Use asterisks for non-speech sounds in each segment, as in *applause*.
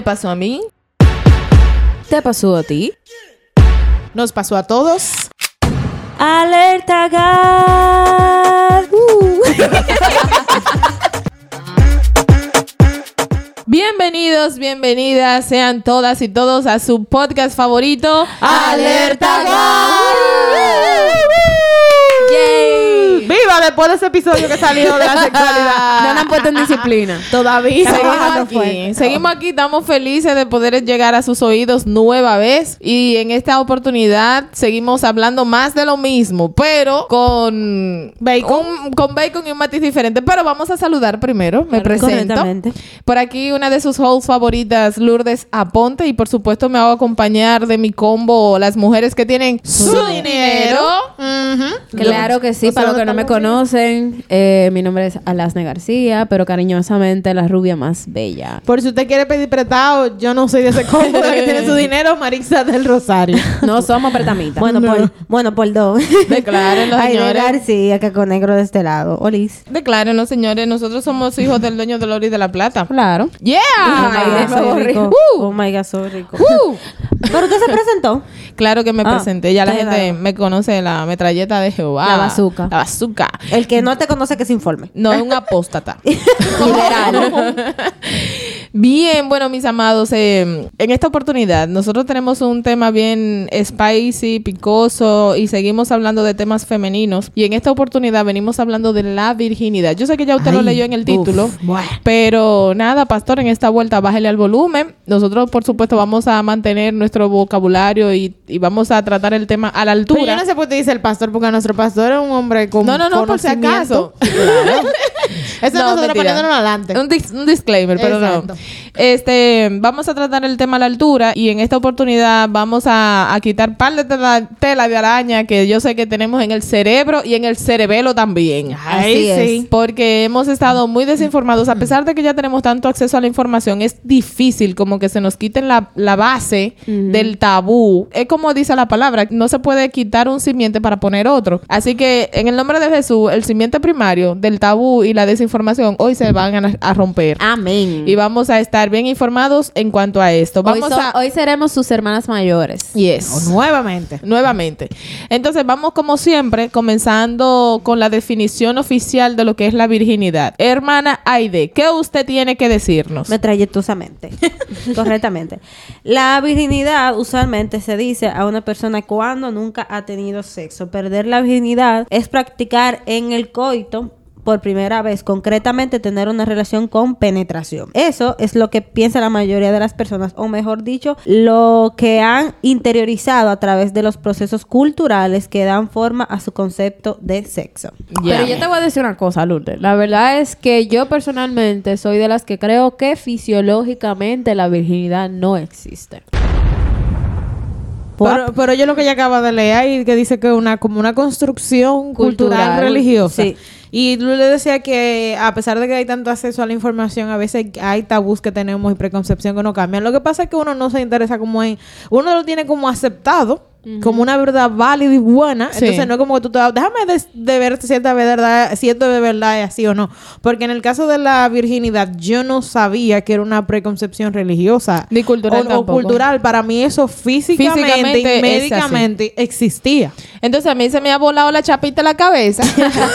Me pasó a mí. ¿Te pasó a ti? Nos pasó a todos. Alerta gas. Uh. *laughs* Bienvenidos, bienvenidas sean todas y todos a su podcast favorito, Alerta ¡Yay! Después de ese episodio que salió de la *laughs* sexualidad. No nos han puesto en disciplina. Todavía seguimos aquí. Seguimos aquí, estamos felices de poder llegar a sus oídos nueva vez. Y en esta oportunidad seguimos hablando más de lo mismo, pero con bacon, con bacon y un matiz diferente. Pero vamos a saludar primero. Me presento. Por aquí una de sus hosts favoritas, Lourdes Aponte. Y por supuesto me hago acompañar de mi combo las mujeres que tienen su, dinero. Claro que sí, para los que no me estamos. Conocen, eh, mi nombre es Alasne García, pero cariñosamente la rubia más bella. Por si usted quiere pedir prestado, yo no soy de ese combo que tiene su *laughs* dinero, Marisa del Rosario. No somos pretamitas. Bueno, por, bueno, por dos. Declárenlo, *laughs* Ay, de señores. García, que con negro de este lado. Olis. Declárenlo, señores. Nosotros somos hijos del dueño del oro y de la plata. claro. ¡Yeah! oh my God, soy soy rico. Uh. Oh my God, soy rico. Uh. ¿Pero usted se presentó? Claro que me Ah, presenté. Ya la claro. gente me conoce la metralleta de Jehová. La bazooka. La bazooka. El que no te conoce que se informe. No es un apóstata. *laughs* Liberal. Bien, bueno, mis amados, eh, en esta oportunidad nosotros tenemos un tema bien spicy, picoso y seguimos hablando de temas femeninos. Y en esta oportunidad venimos hablando de la virginidad. Yo sé que ya usted lo leyó en el uf, título, bueno. pero nada, pastor, en esta vuelta bájele al volumen. Nosotros, por supuesto, vamos a mantener nuestro vocabulario y, y vamos a tratar el tema a la Pero altura. yo no sé por qué dice el pastor, porque nuestro pastor es un hombre con No, no, no, por si acaso. *laughs* Eso No, nosotros poniéndonos adelante. Un, dis- un disclaimer, pero Exacto. no. Este, vamos a tratar el tema a la altura y en esta oportunidad vamos a, a quitar par de tela, tela de araña que yo sé que tenemos en el cerebro y en el cerebelo también. Así es. Porque hemos estado muy desinformados. A pesar de que ya tenemos tanto acceso a la información, es difícil como que se nos quiten la, la base del tabú. Es como dice la palabra, no se puede quitar un simiente para poner otro. Así que en el nombre de Jesús, el simiente primario del tabú y la desinformación hoy se van a, a romper. Amén. Y vamos a estar bien informados en cuanto a esto. Hoy, Vamos so- a... hoy seremos sus hermanas mayores. Yes. O nuevamente. Nuevamente. Entonces vamos como siempre comenzando con la definición oficial de lo que es la virginidad. Hermana Aide, ¿qué usted tiene que decirnos? Metralletosamente. *laughs* Correctamente. La virginidad usualmente se dice a una persona cuando nunca ha tenido sexo. Perder la virginidad es practicar en el coito por primera vez, concretamente tener una relación con penetración. Eso es lo que piensa la mayoría de las personas, o mejor dicho, lo que han interiorizado a través de los procesos culturales que dan forma a su concepto de sexo. Pero yo te voy a decir una cosa, Lourdes. La verdad es que yo personalmente soy de las que creo que fisiológicamente la virginidad no existe. Pero, pero yo lo que ella acaba de leer ahí, que dice que es una, como una construcción cultural, Cultural. religiosa. Sí. Y le decía que a pesar de que hay tanto acceso a la información, a veces hay tabús que tenemos y preconcepción que no cambian. Lo que pasa es que uno no se interesa como en... Uno lo tiene como aceptado, como una verdad válida y buena. Sí. Entonces no es como que tú te vas, déjame de, de ver si esta verdad, si esto de verdad es así o no. Porque en el caso de la virginidad, yo no sabía que era una preconcepción religiosa. Ni cultural o, cultural. Para mí eso físicamente, y médicamente existía. Entonces a mí se me ha volado la chapita en la cabeza,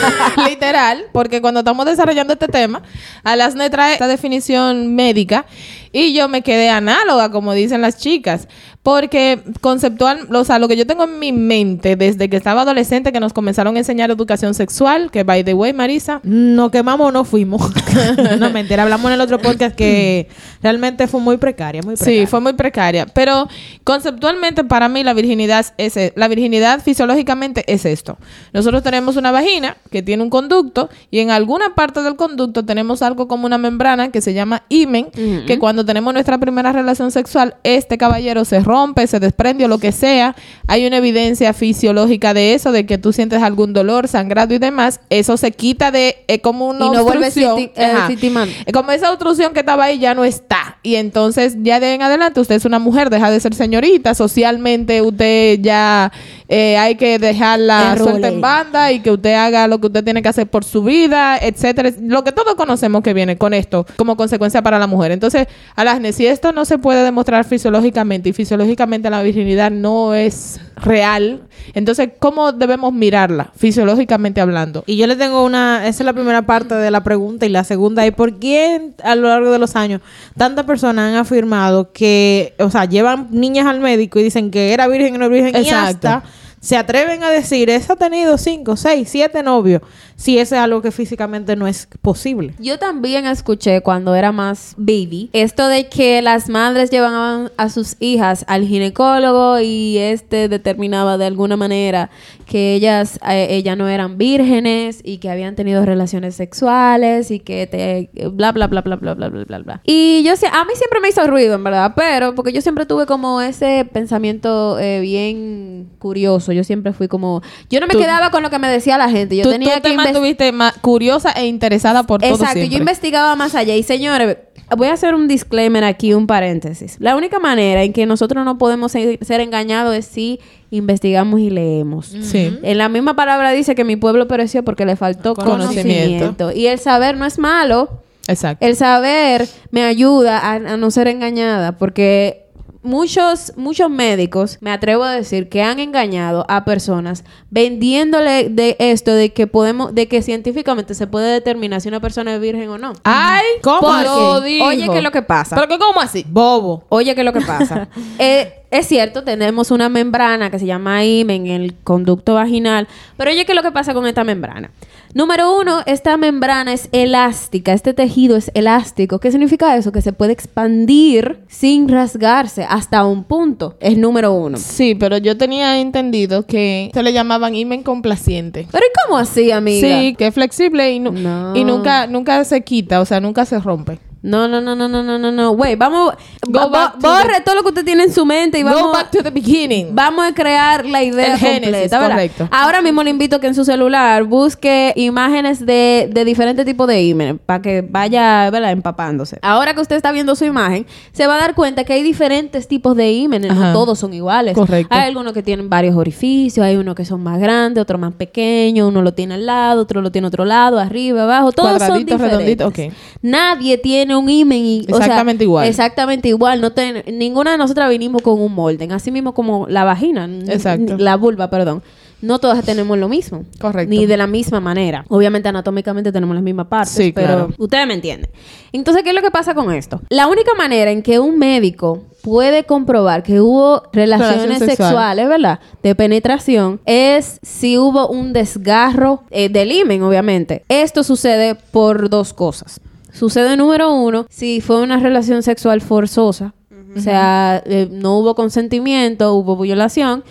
*laughs* literal, porque cuando estamos desarrollando este tema, Alasne trae esta definición médica y yo me quedé análoga, como dicen las chicas, porque conceptual, o sea, lo que yo tengo en mi mente desde que estaba adolescente, que nos comenzaron a enseñar educación sexual, que by the way, Marisa, Nos quemamos o no fuimos. *laughs* no, mentira. Hablamos en el otro podcast que realmente fue muy precaria, muy precaria. Sí, fue muy precaria. Pero conceptualmente para mí la virginidad es e- la virginidad fisiológicamente es esto. Nosotros tenemos una vagina que tiene un conducto y en alguna parte del conducto tenemos algo como una membrana que se llama himen, que cuando tenemos nuestra primera relación sexual, este caballero se rompe rompe, se desprende o lo que sea, hay una evidencia fisiológica de eso, de que tú sientes algún dolor, sangrado y demás, eso se quita de es como una Y no obstrucción. eh, Como esa obstrucción que estaba ahí ya no está. Y entonces, ya de en adelante, usted es una mujer, deja de ser señorita. Socialmente, usted ya eh, hay que dejarla El suelta en banda y que usted haga lo que usted tiene que hacer por su vida, etcétera. Lo que todos conocemos que viene con esto como consecuencia para la mujer. Entonces, Alasne, si esto no se puede demostrar fisiológicamente y fisiológicamente la virginidad no es real, entonces, ¿cómo debemos mirarla fisiológicamente hablando? Y yo le tengo una, esa es la primera parte de la pregunta y la segunda es por qué a lo largo de los años tantas personas han afirmado que, o sea, llevan niñas al médico y dicen que era virgen y no virgen y Exacto. hasta se atreven a decir, esa ha tenido cinco, seis, siete novios, si eso es algo que físicamente no es posible. Yo también escuché cuando era más baby esto de que las madres llevaban a sus hijas al ginecólogo y este determinaba de alguna manera que ellas eh, no eran vírgenes y que habían tenido relaciones sexuales y que te bla bla bla bla bla bla bla bla bla. Y yo sé, a mí siempre me hizo ruido en verdad, pero porque yo siempre tuve como ese pensamiento eh, bien curioso. Yo siempre fui como yo no me Tú- quedaba con lo que me decía la gente. Yo tú, tenía tú que te mantuviste ma- curiosa e interesada por todo Exacto, yo investigaba más allá. Y señores, voy a hacer un disclaimer aquí, un paréntesis. La única manera en que nosotros no podemos ser, ser engañados es si investigamos y leemos. Sí. En la misma palabra dice que mi pueblo pereció porque le faltó Conocimiento. conocimiento. Y el saber no es malo. Exacto. El saber me ayuda a, a no ser engañada porque muchos muchos médicos me atrevo a decir que han engañado a personas vendiéndole de esto de que podemos de que científicamente se puede determinar si una persona es virgen o no. Ay, ¿Cómo ¿cómo así? lo dijo? Oye, ¿qué es lo que pasa? ¿Pero qué, cómo así? Bobo. Oye, ¿qué es lo que pasa? *laughs* Eh, es cierto, tenemos una membrana que se llama himen en el conducto vaginal, pero oye, ¿qué es lo que pasa con esta membrana? Número uno, esta membrana es elástica, este tejido es elástico. ¿Qué significa eso? Que se puede expandir sin rasgarse hasta un punto. Es número uno. Sí, pero yo tenía entendido que se le llamaban imen complaciente. Pero ¿y cómo así, amiga? Sí, que es flexible y, nu- No. y nunca, nunca se quita, o sea, nunca se rompe. No, no, no, no, no, no, no, no. Güey, vamos... Go back borre the- todo lo que usted tiene en su mente y Go vamos... back to the beginning. Vamos a crear la idea El completa, ¿verdad? correcto. Ahora mismo le invito que en su celular busque imágenes de, de diferentes tipos de imágenes para que vaya, ¿verdad? Empapándose. Ahora que usted está viendo su imagen, se va a dar cuenta que hay diferentes tipos de imágenes, no todos son iguales. Correcto. Hay algunos que tienen varios orificios, hay unos que son más grandes, otros más pequeños, uno lo tiene al lado, otro lo tiene a otro lado, arriba, abajo, todos son diferentes. redondito, ok. Nadie tiene un imen y, o sea, Exactamente igual. Exactamente igual. No ten- ninguna de nosotras vinimos con un molde. Así mismo como la vagina. Exacto. La vulva, perdón. No todas tenemos lo mismo. Correcto. Ni de la misma manera. Obviamente anatómicamente tenemos las mismas partes. Sí, pero claro. ustedes me entienden. Entonces, ¿qué es lo que pasa con esto? La única manera en que un médico puede comprobar que hubo relaciones sexual. sexuales, ¿verdad? De penetración, es si hubo un desgarro eh, del himen, obviamente. Esto sucede por dos cosas. Sucede número uno, si fue una relación sexual forzosa, o sea, eh, no hubo consentimiento, hubo violación,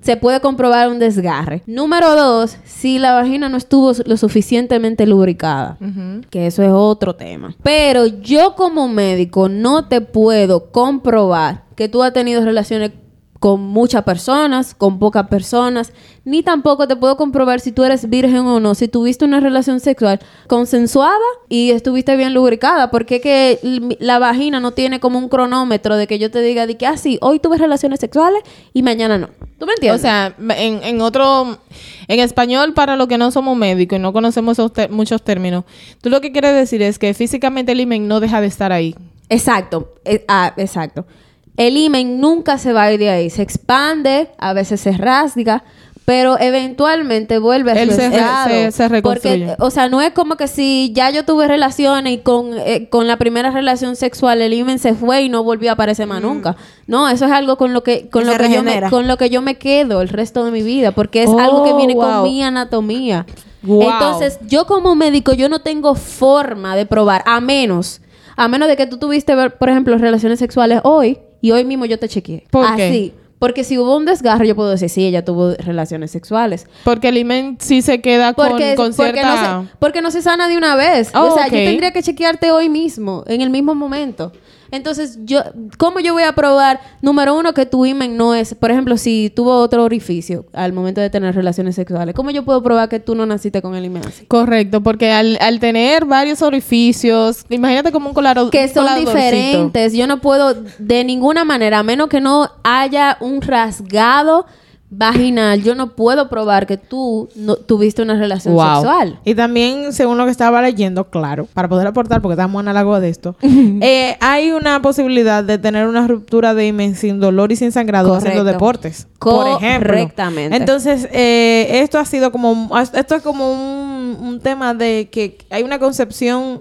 se puede comprobar un desgarre. Número dos, si la vagina no estuvo lo suficientemente lubricada, que eso es otro tema. Pero yo como médico no te puedo comprobar que tú has tenido relaciones con muchas personas, con pocas personas, ni tampoco te puedo comprobar si tú eres virgen o no, si tuviste una relación sexual consensuada y estuviste bien lubricada, porque que la vagina no tiene como un cronómetro de que yo te diga de que, ah, sí, hoy tuve relaciones sexuales y mañana no. ¿Tú me O entiendes? sea, en, en otro, en español, para los que no somos médicos y no conocemos muchos términos, tú lo que quieres decir es que físicamente el imen no deja de estar ahí. Exacto, eh, ah, exacto. El imen nunca se va a ir de ahí, se expande, a veces se rasga, pero eventualmente vuelve a Él su se se- se reconstruye. Porque, o sea, no es como que si ya yo tuve relaciones y con, eh, con la primera relación sexual el imen se fue y no volvió a aparecer más nunca. No, eso es algo con lo que con lo que yo me, con lo que yo me quedo el resto de mi vida, porque es Oh, algo que viene wow. con mi anatomía. Wow. Entonces, yo como médico, yo no tengo forma de probar, a menos, a menos de que tú tuviste, ver, por ejemplo, relaciones sexuales hoy y hoy mismo yo te chequeé. ¿Por qué? Así. Porque si hubo un desgarro, yo puedo decir, sí, ella tuvo relaciones sexuales. Porque el imen sí se queda con, Porque, con porque, cierta... no se, porque no se sana de una vez. Oh, o sea, yo tendría que chequearte hoy mismo, en el mismo momento. Entonces, yo, ¿cómo yo voy a probar, número uno, que tu imen no es, por ejemplo, si tuvo otro orificio al momento de tener relaciones sexuales, ¿cómo yo puedo probar que tú no naciste con el imen así? Correcto, porque al, al tener varios orificios, imagínate como un colado que son diferentes. Yo no puedo de ninguna manera, a menos que no haya un rasgado vaginal, yo no puedo probar que tú no tuviste una relación Wow. sexual. Y también, según lo que estaba leyendo, claro, para poder aportar, porque estamos en análogo de esto, *laughs* eh, hay una posibilidad de tener una ruptura de imen sin dolor y sin sangrado haciendo deportes. Por ejemplo. Correctamente. Entonces, eh, esto ha sido como, esto es como un, un tema de que hay una concepción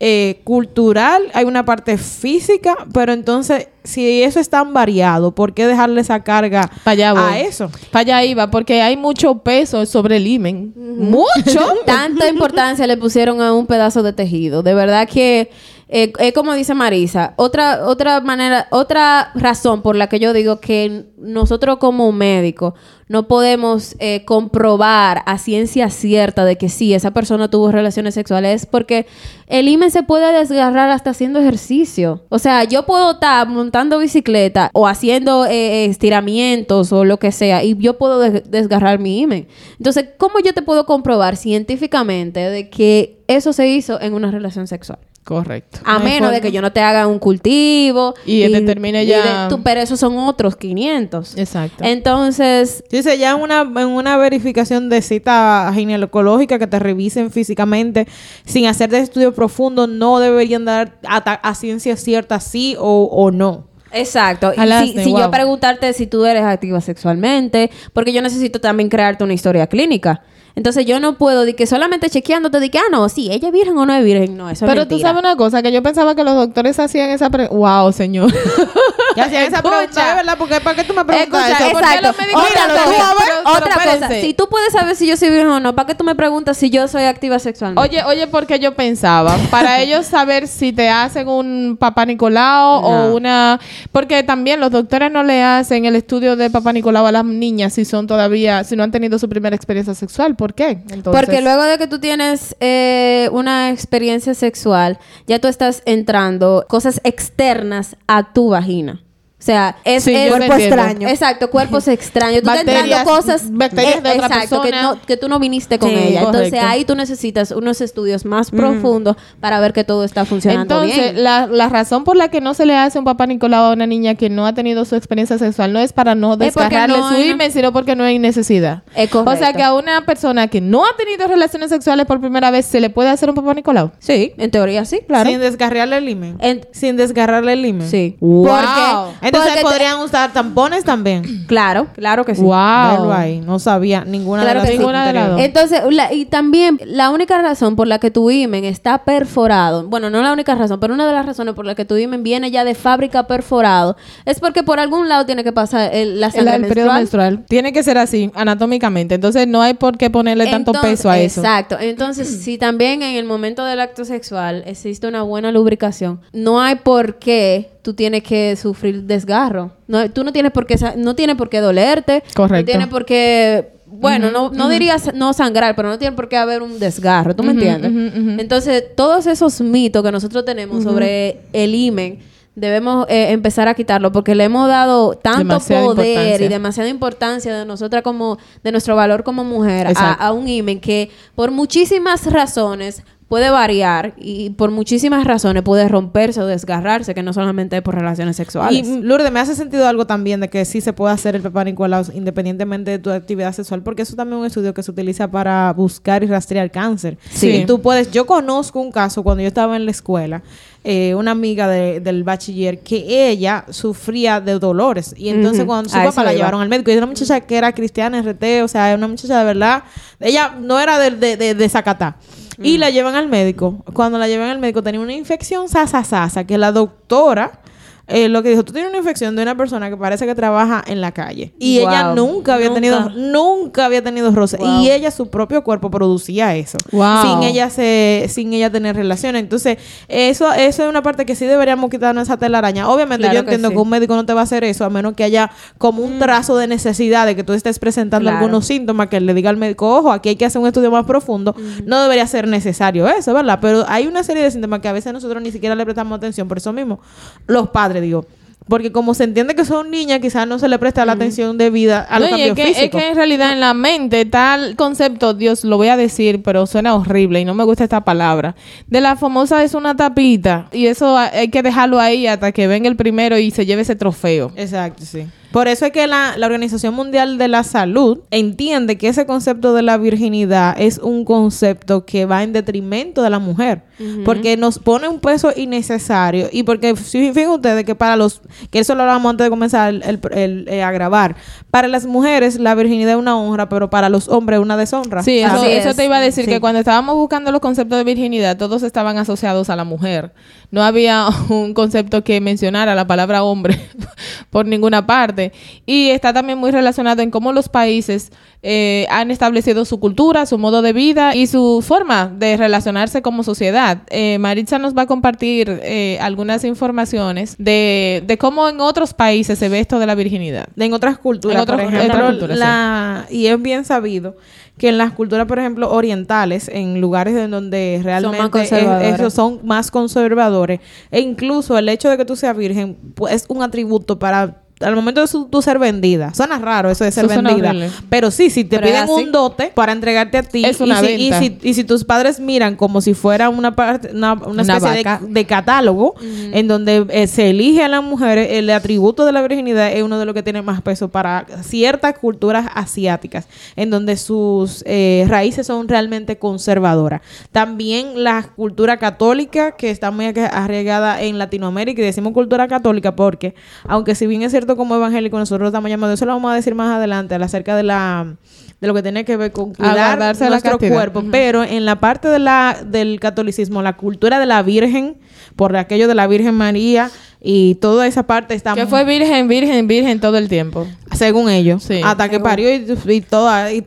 eh, cultural, hay una parte física, pero entonces, si eso es tan variado, ¿por qué dejarle esa carga allá a eso? Para allá iba, porque hay mucho peso sobre el imen. Mucho. *laughs* Tanta importancia le pusieron a un pedazo de tejido. De verdad que eh, es como dice Marisa. Otra, otra manera, otra razón por la que yo digo que nosotros como médicos no podemos eh, comprobar a ciencia cierta de que sí, esa persona tuvo relaciones sexuales es porque el imen se puede desgarrar hasta haciendo ejercicio. O sea, yo puedo estar montando bicicleta o haciendo eh, estiramientos o lo que sea y yo puedo des- desgarrar mi imen. Entonces, ¿cómo yo te puedo comprobar científicamente de que eso se hizo en una relación sexual? Correcto. A No menos de que yo no te haga un cultivo. Y determine ya- tú- pero esos son otros 500. Exacto. Entonces, Dice ya en una, en una verificación de cita ginecológica que te revisen físicamente sin hacer de estudio profundo, no deberían dar a, ta- a ciencia cierta sí o, o no. Exacto. Y Alaste, si, si yo preguntarte si tú eres activa sexualmente, porque yo necesito también crearte una historia clínica. Entonces yo no puedo de que solamente chequeándote de que, ah, no, sí, ella es virgen o no es virgen. No, eso es Pero tú mentira. sabes una cosa, que yo pensaba que los doctores hacían esa pregunta. Wow, señor. *laughs* Ya hacían esa pregunta, ¿de verdad? Porque, ¿Para qué tú me preguntas Escucha, eso? ¿por qué Exacto. los Otra cosa? Pero- otra pero cosa. Si tú puedes saber si yo soy virgen o no, ¿para qué tú me preguntas si yo soy activa sexualmente? Oye, oye, porque yo pensaba, para *laughs* ellos saber si te hacen un papá Nicolau No. o una... Porque también los doctores no le hacen el estudio de papá Nicolau a las niñas si son todavía, si no han tenido su primera experiencia sexual. ¿Por qué? Entonces, Porque luego de que tú tienes eh, una experiencia sexual, ya tú estás entrando cosas externas a tu vagina. O sea, es, Sí, es- cuerpo extraño. Exacto, cuerpos *laughs* extraños. Tú estás entrando cosas bacterias de otra que, persona. no, que tú no viniste con Sí, ella. Entonces ahí tú necesitas unos estudios más profundos para ver que todo está funcionando Entonces, bien. la, la razón por la que no se le hace un papá Nicolau a una niña que no ha tenido su experiencia sexual no es para no descargarle no su himen, sino porque no hay necesidad. Es O sea que a una persona que no ha tenido relaciones sexuales por primera vez se le puede hacer un papá Nicolau. Sí, en teoría sí, claro. Sin desgarrarle el imen. En- Sin desgarrarle el imen. sí. Wow. Porque, Entonces porque te- podrían usar tampones también. *clears throat* Claro, claro que sí. Wow. Ahí. No sabía ninguna Claro de las que sí. Ninguna de las dos. Entonces, la- y también la única razón por la que tu imen está perforado, bueno, no la única razón, pero una de las razones por la que tu imen viene ya de fábrica perforado, es porque por algún lado tiene que pasar el- la El, sangre el periodo menstrual. menstrual. Tiene que ser así, anatómicamente. Entonces, no hay por qué ponerle tanto Entonces- peso a eso. Exacto. Entonces, si también en el momento del acto sexual existe una buena lubricación, no hay por qué tú tienes que sufrir desgarro. No, tú no tienes por qué no tiene por qué dolerte. Correcto. No tiene por qué bueno, no, no dirías no sangrar, pero no tiene por qué haber un desgarro, ¿tú me entiendes? Entonces, todos esos mitos que nosotros tenemos sobre el imen, debemos eh, empezar a quitarlo porque le hemos dado tanto Demasiada poder y demasiada importancia de nosotras como, de nuestro valor como mujer a, a un imen que por muchísimas razones puede variar y por muchísimas razones puede romperse o desgarrarse, que no solamente es por relaciones sexuales. Y mm, Lourdes, me hace sentido algo también de que sí se puede hacer el papá Nicolau independientemente de tu actividad sexual, porque eso también es un estudio que se utiliza para buscar y rastrear cáncer. Sí. Y tú puedes, yo conozco un caso cuando yo estaba en la escuela, eh, una amiga de- del bachiller, que ella sufría de dolores. Y entonces cuando su A papá la iba. llevaron al médico, y era una muchacha que era cristiana, RT, o sea, era una muchacha de verdad, ella no era de, de, de, de Zacatá. Y la llevan al médico. Cuando la llevan al médico tenía una infección sasa sasa que la doctora eh, lo que dijo, tú tienes una infección de una persona que parece que trabaja en la calle. Y Wow. ella nunca había Nunca. tenido, nunca había tenido roce. Wow. Y ella, su propio cuerpo producía eso. Wow. Sin ella se, sin ella tener relaciones. Entonces, eso, eso es una parte que sí deberíamos quitarnos esa telaraña. Obviamente, Claro yo que entiendo sí. que, un médico no te va a hacer eso, a menos que haya como un trazo de necesidad de que tú estés presentando Claro. algunos síntomas que le diga al médico, ojo, aquí hay que hacer un estudio más profundo. No debería ser necesario eso, ¿verdad? Pero hay una serie de síntomas que a veces nosotros ni siquiera le prestamos atención. Por eso mismo, los padres, digo. Porque como se entiende que son niñas, quizás no se le presta la atención debida a los No, es que, es físicos. que en realidad en la mente el concepto, Dios, lo voy a decir, pero suena horrible y no me gusta esta palabra, de la famosa es una tapita y eso ha- hay que dejarlo ahí hasta que venga el primero y se lleve ese trofeo. Exacto, sí. Por eso es que la, la Organización Mundial de la Salud entiende que ese concepto de la virginidad es un concepto que va en detrimento de la mujer. Porque nos pone un peso innecesario. Y porque, si fíjense ustedes que para los, que eso lo hablamos antes de comenzar el, el- el, eh, a grabar, para las mujeres la virginidad es una honra, pero para los hombres una deshonra. Sí, eso, Así eso es. te iba a decir Sí. que cuando estábamos buscando los conceptos de virginidad, todos estaban asociados a la mujer. No había *laughs* un concepto que mencionara la palabra hombre *laughs* por ninguna parte. Y está también muy relacionado en cómo los países eh, han establecido su cultura, su modo de vida y su forma de relacionarse como sociedad. Eh, Maritza nos va a compartir eh, algunas informaciones de, de cómo en otros países se ve esto de la virginidad. en otras culturas, En otras- por en ejemplo, otras culturas, la- y es bien sabido que en las culturas, por ejemplo, orientales, en lugares en donde realmente es- esos son más conservadores, e incluso el hecho de que tú seas virgen pues, es un atributo para al momento de su- tú ser vendida. Suena raro eso de ser Eso vendida. Pero sí, si te Pero piden un dote para entregarte a ti Es y si, y, si, y si tus padres miran como si fuera una parte una, una Una especie de, catálogo en donde eh, se elige a las mujeres el atributo de la virginidad es uno de los que tiene más peso para ciertas culturas asiáticas en donde sus eh, raíces son realmente conservadoras también la cultura católica que está muy arra- arraigada en Latinoamérica y decimos cultura católica porque aunque si bien es cierto como evangélico nosotros estamos llamando eso lo vamos a decir más adelante acerca de la de lo que tiene que ver con cuidar la nuestro cuerpo pero en la parte de la del catolicismo la cultura de la virgen por aquello de la Virgen María y toda esa parte está Que fue virgen, virgen, virgen todo el tiempo. según ellos Sí. hasta que parió y, y toda- y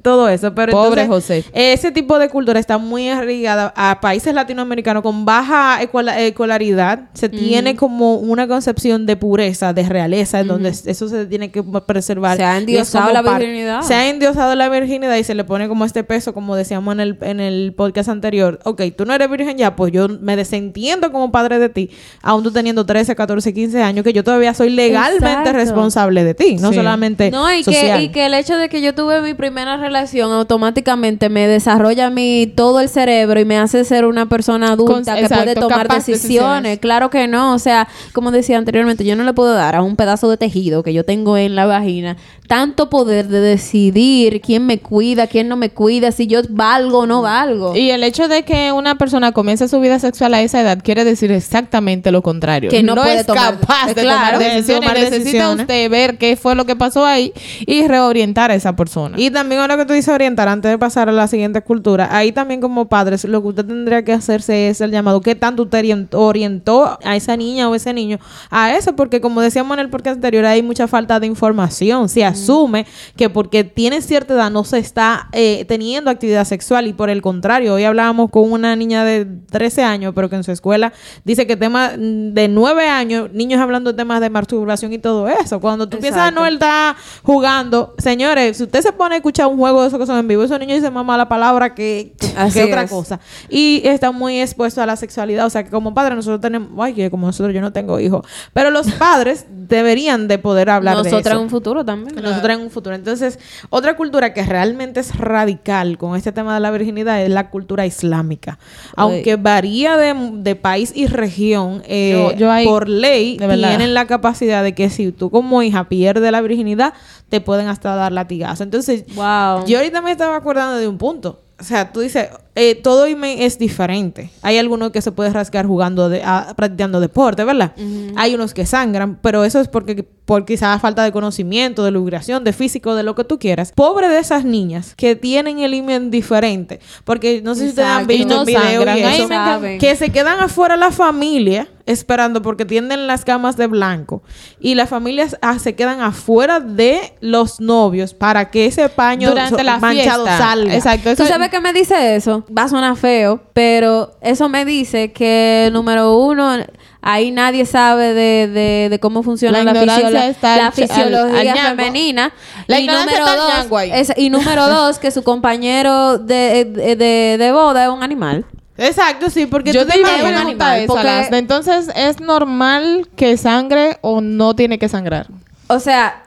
todo eso pero Pobre entonces, José. ese tipo de cultura está muy arraigada a países latinoamericanos con baja escola- escolaridad se tiene como una concepción de pureza de realeza en donde eso se tiene que preservar Se ha endiosado la virginidad. se ha endiosado la virginidad y se le pone como este peso como decíamos en el, en el podcast anterior ok tú no eres virgen ya pues yo me desentiendo como padre de ti aún tú teniendo 13 14 15 años que yo todavía soy legalmente Exacto. responsable de ti no Sí. solamente No, y social. que, y que el hecho de que yo tuve mi primera relación automáticamente me desarrolla mi todo el cerebro y me hace ser una persona adulta Con- que puede tomar capaz de decisiones. decisiones. Claro que no. O sea, como decía anteriormente, yo no le puedo dar a un pedazo de tejido que yo tengo en la vagina tanto poder de decidir quién me cuida, quién no me cuida, si yo valgo o no valgo. Y el hecho de que una persona comience su vida sexual a esa edad quiere decir exactamente lo contrario. Que no puede es tomar- capaz de Claro, tomar de decisiones. tomar Necesita decisiones. usted ver qué fue lo que pasó ahí y reorientar a esa persona. Y también ahora que tú dices orientar, antes de pasar a la siguiente cultura, ahí también como padres, lo que usted tendría que hacerse es el llamado, ¿qué tanto usted orientó, a esa niña o ese niño a eso? Porque como decíamos en el podcast anterior, hay mucha falta de información. Se asume que porque tiene cierta edad no se está eh, teniendo actividad sexual y por el contrario, hoy hablábamos con una niña de 13 años, pero que en su escuela dice que temas de 9 años, niños hablando de temas de masturbación y todo eso. Cuando tú piensas, Exacto. no, él está jugando. Señores, si usted se pone a escuchar un juego de esos que son en vivo, esos niños dicen más mala palabra que, otra es. cosa. Y está muy expuesto a la sexualidad. O sea, que como padres nosotros tenemos... Ay, que como nosotros yo no tengo hijos. Pero los *laughs* padres deberían de poder hablar de eso. en un futuro también. Nosotros en un futuro. Entonces, otra cultura que realmente es radical con este tema de la virginidad es la cultura islámica. Aunque varía de, de país y región, eh, Yo- yo ahí, por ley tienen la capacidad de que si tú como hija pierdes la virginidad, te pueden hasta dar latigazo. Entonces, Wow. yo ahorita me estaba acordando de un punto. O sea, tú dices, eh, todo imen es diferente. Hay algunos que se puede rascar jugando, de, ah, practicando deporte, ¿verdad? Hay unos que sangran, pero eso es porque por quizás falta de conocimiento, de lubricación, de físico, de lo que tú quieras. Pobre de esas niñas que tienen el imen diferente, porque no sé si ustedes han visto no el video sangran. y eso, que se quedan afuera la familia esperando porque tienden las camas de blanco y las familias ah, se quedan afuera de los novios para que ese paño Durante so- la manchado fiesta. salga. Exacto. ¿Tú sabes qué me dice eso? Va a sonar feo, pero eso me dice que, número uno, ahí nadie sabe de, de, de cómo funciona La la, fisiolo- la al- fisiología al femenina. La y número dos, es- y número *laughs* dos, que su compañero de, de, de- de boda es un animal. Exacto, sí, porque yo tú te te iba a imaginas- preguntar eso, porque-. Entonces, ¿es normal que sangre o no tiene que sangrar? O sea,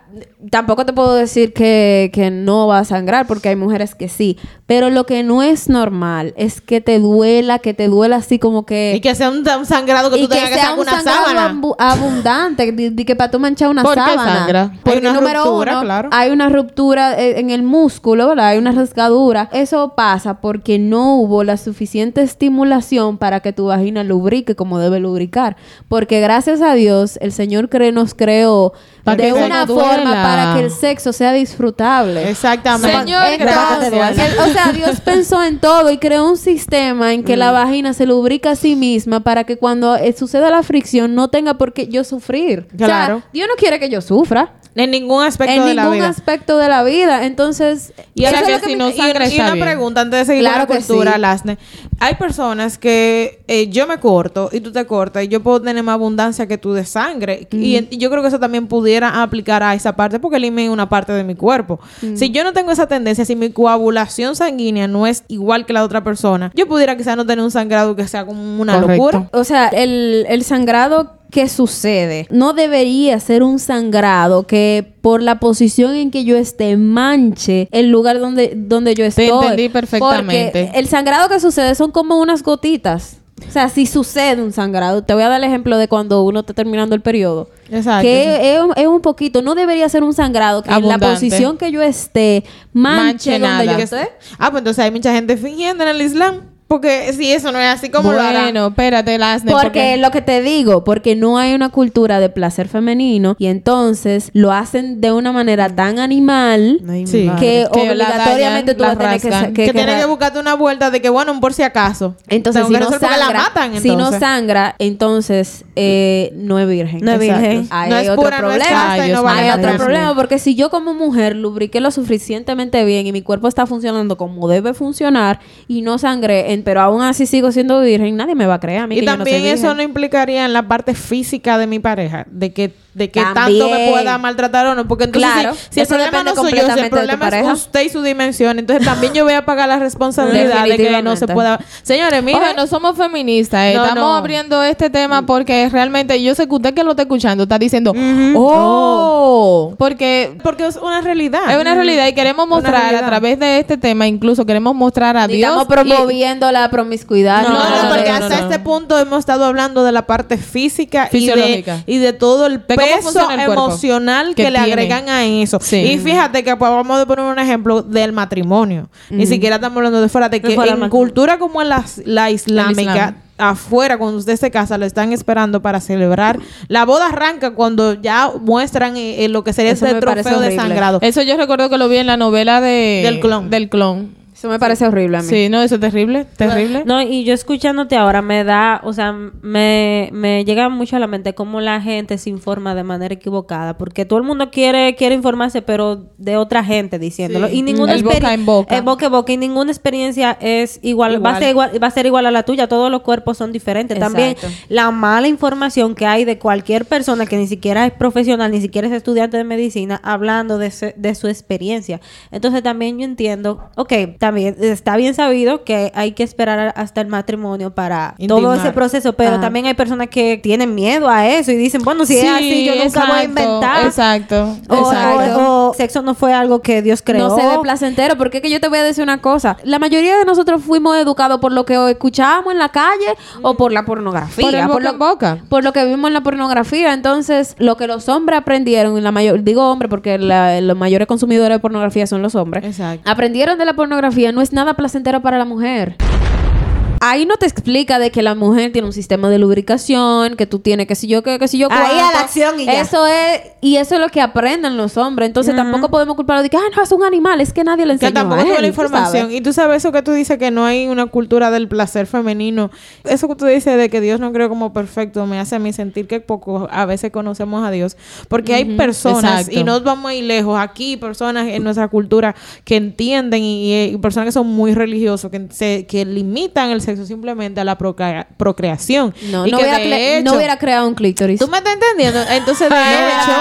tampoco te puedo decir que, que no va a sangrar, porque hay mujeres que sí. Pero lo que no es normal es que te duela, que te duela así como que... y que sea un, un sangrado que tú tengas que sea sacar un una sábana. abundante, de, de que para tú manchar una ¿Por qué sábana. sangra? Porque Hay una número ruptura, uno, claro. hay una ruptura eh, en el músculo, ¿verdad? Hay una rasgadura. Eso pasa porque no hubo la suficiente estimulación para que tu vagina lubrique como debe lubricar. Porque gracias a Dios, el Señor cre- nos creó Para de que una duela. forma para que el sexo sea disfrutable. Exactamente. Señor, gracias. Sea, Dios pensó en todo y creó un sistema en que la vagina se lubrica a sí misma para que cuando eh, suceda la fricción no tenga por qué yo sufrir. Claro. O sea, Dios no quiere que yo sufra En ningún aspecto en de la ningún vida. aspecto de la vida. Entonces, Y ahora que que si no sangra y y una bien. pregunta antes de seguir Claro con la cultura, sí. Lasne. Hay personas que eh, yo me corto y tú te cortas y yo puedo tener más abundancia que tú de sangre. Y, en- y yo creo que eso también pudiera aplicar a esa parte porque el es una parte de mi cuerpo. Si yo no tengo esa tendencia, si mi coagulación sanguínea no es igual que la de otra persona, yo pudiera quizás no tener un sangrado que sea como una Correcto. locura. o sea, el, el sangrado que sucede no debería ser un sangrado que por la posición en que yo esté manche el lugar donde, donde yo estoy. entendí perfectamente. Porque el sangrado que sucede son como unas gotitas. O sea, si sucede un sangrado, te voy a dar el ejemplo de cuando uno está terminando el periodo. Exacto. Que es, un- es un poquito, no debería ser un sangrado que en la posición que yo esté manche, Manche donde nada. yo esté. Ah, pues entonces hay mucha gente fingiendo en el Islam. Porque si eso no es así como lo harán. Bueno, espérate, Lasne. Porque lo que te digo, porque no hay una cultura de placer femenino y entonces lo hacen de una manera tan animal Ay, Sí. que, Que la obligatoriamente dañan, tú vas a tener que, que, que- tienes que- que buscarte una vuelta de que, bueno, un por si acaso. Entonces, si no, porque sangra, la matan, si no entonces. sangra, entonces eh, no es virgen. No es virgen. Ahí No hay es otro pura, no es problema. no vale Hay mío. la otro problema porque si yo como mujer lubriqué lo suficientemente bien y mi cuerpo está funcionando como debe funcionar y no sangré, en- pero aún así sigo siendo virgen, nadie me va a creer a mí Y que yo no también soy eso virgen. no implicaría en la parte física de mi pareja, de que de que tanto me pueda maltratar o no, porque entonces Claro, si, si el problema no soy yo, si el problema es usted y su dimensión, entonces también yo voy a pagar la responsabilidad de que no se pueda. Señores, miren, Oye, no somos feministas. eh. No, Estamos no. abriendo este tema porque realmente yo sé que usted que lo está escuchando está diciendo, oh, porque porque es una realidad. es una realidad y queremos mostrar a través de este tema, incluso queremos mostrar a Dios. Estamos promoviendo la promiscuidad. No, no, porque hasta no. este punto hemos estado hablando de la parte física y de, y de todo el cómo peso emocional que, que le agregan a eso. Sí. Y fíjate que pues, vamos a poner un ejemplo del matrimonio. Ni siquiera estamos hablando de fuera, de que fuera en cultura como la, la islámica, afuera, cuando usted se casa, lo están esperando para celebrar. La boda arranca cuando ya muestran eh, eh, lo que sería parece trofeo de sangrado. Eso yo recuerdo que lo vi en la novela de Del clon. Del clon. Eso me parece horrible a mí. Sí, no, eso es terrible, terrible. No, y yo escuchándote ahora me da, o sea, me, me llega mucho a la mente cómo la gente se informa de manera equivocada, porque todo el mundo quiere quiere informarse, pero de otra gente diciéndolo. Sí. Y ninguna El boca en boca. eh, boca en boca. Y ninguna experiencia es igual, Va, a ser igual, va a ser igual a la tuya. Todos los cuerpos son diferentes. También la mala información que hay de cualquier persona que ni siquiera es profesional, ni siquiera es estudiante de medicina, hablando de, su- de su experiencia. Entonces también yo entiendo, ok, también está bien sabido que hay que esperar hasta el matrimonio para todo ese proceso, pero Ajá. también hay personas que tienen miedo a eso y dicen, bueno, si es así, yo nunca voy a exacto, inventar. Exacto, O, exacto. o- o sexo no fue algo que Dios creó. No se ve placentero, porque es que yo te voy a decir una cosa. La mayoría de nosotros fuimos educados por lo que escuchábamos en la calle o por la pornografía. Por el boca lo, en boca. por lo que vimos en la pornografía. Entonces, lo que los hombres aprendieron, la mayor, digo hombre porque la- los mayores consumidores de pornografía son los hombres. Exacto. Aprendieron de la pornografía no es nada placentero para la mujer. Ahí no te explica de que la mujer tiene un sistema de lubricación, que tú tienes, que si yo, que, que si yo Ahí a la cuánto. acción y ya. Eso es, y eso es lo que aprenden los hombres. Entonces tampoco podemos culparlo de que, ah, no, es un animal, es que nadie le Que enseñó tampoco a él, la información. Y tú sabes eso que tú dices que no hay una cultura del placer femenino. Eso que tú dices de que Dios no creó como perfecto me hace a mí sentir que poco a veces conocemos a Dios. Porque hay personas, exacto. y no vamos a ir lejos, aquí personas en nuestra cultura que entienden y, y personas que son muy religiosos, que, se, que limitan el sexo simplemente a la procrea- procreación. No, y no que hubiera, de cre- no hecho- hubiera creado un clítoris. ¿Tú me estás entendiendo? Entonces, de *laughs* hecho,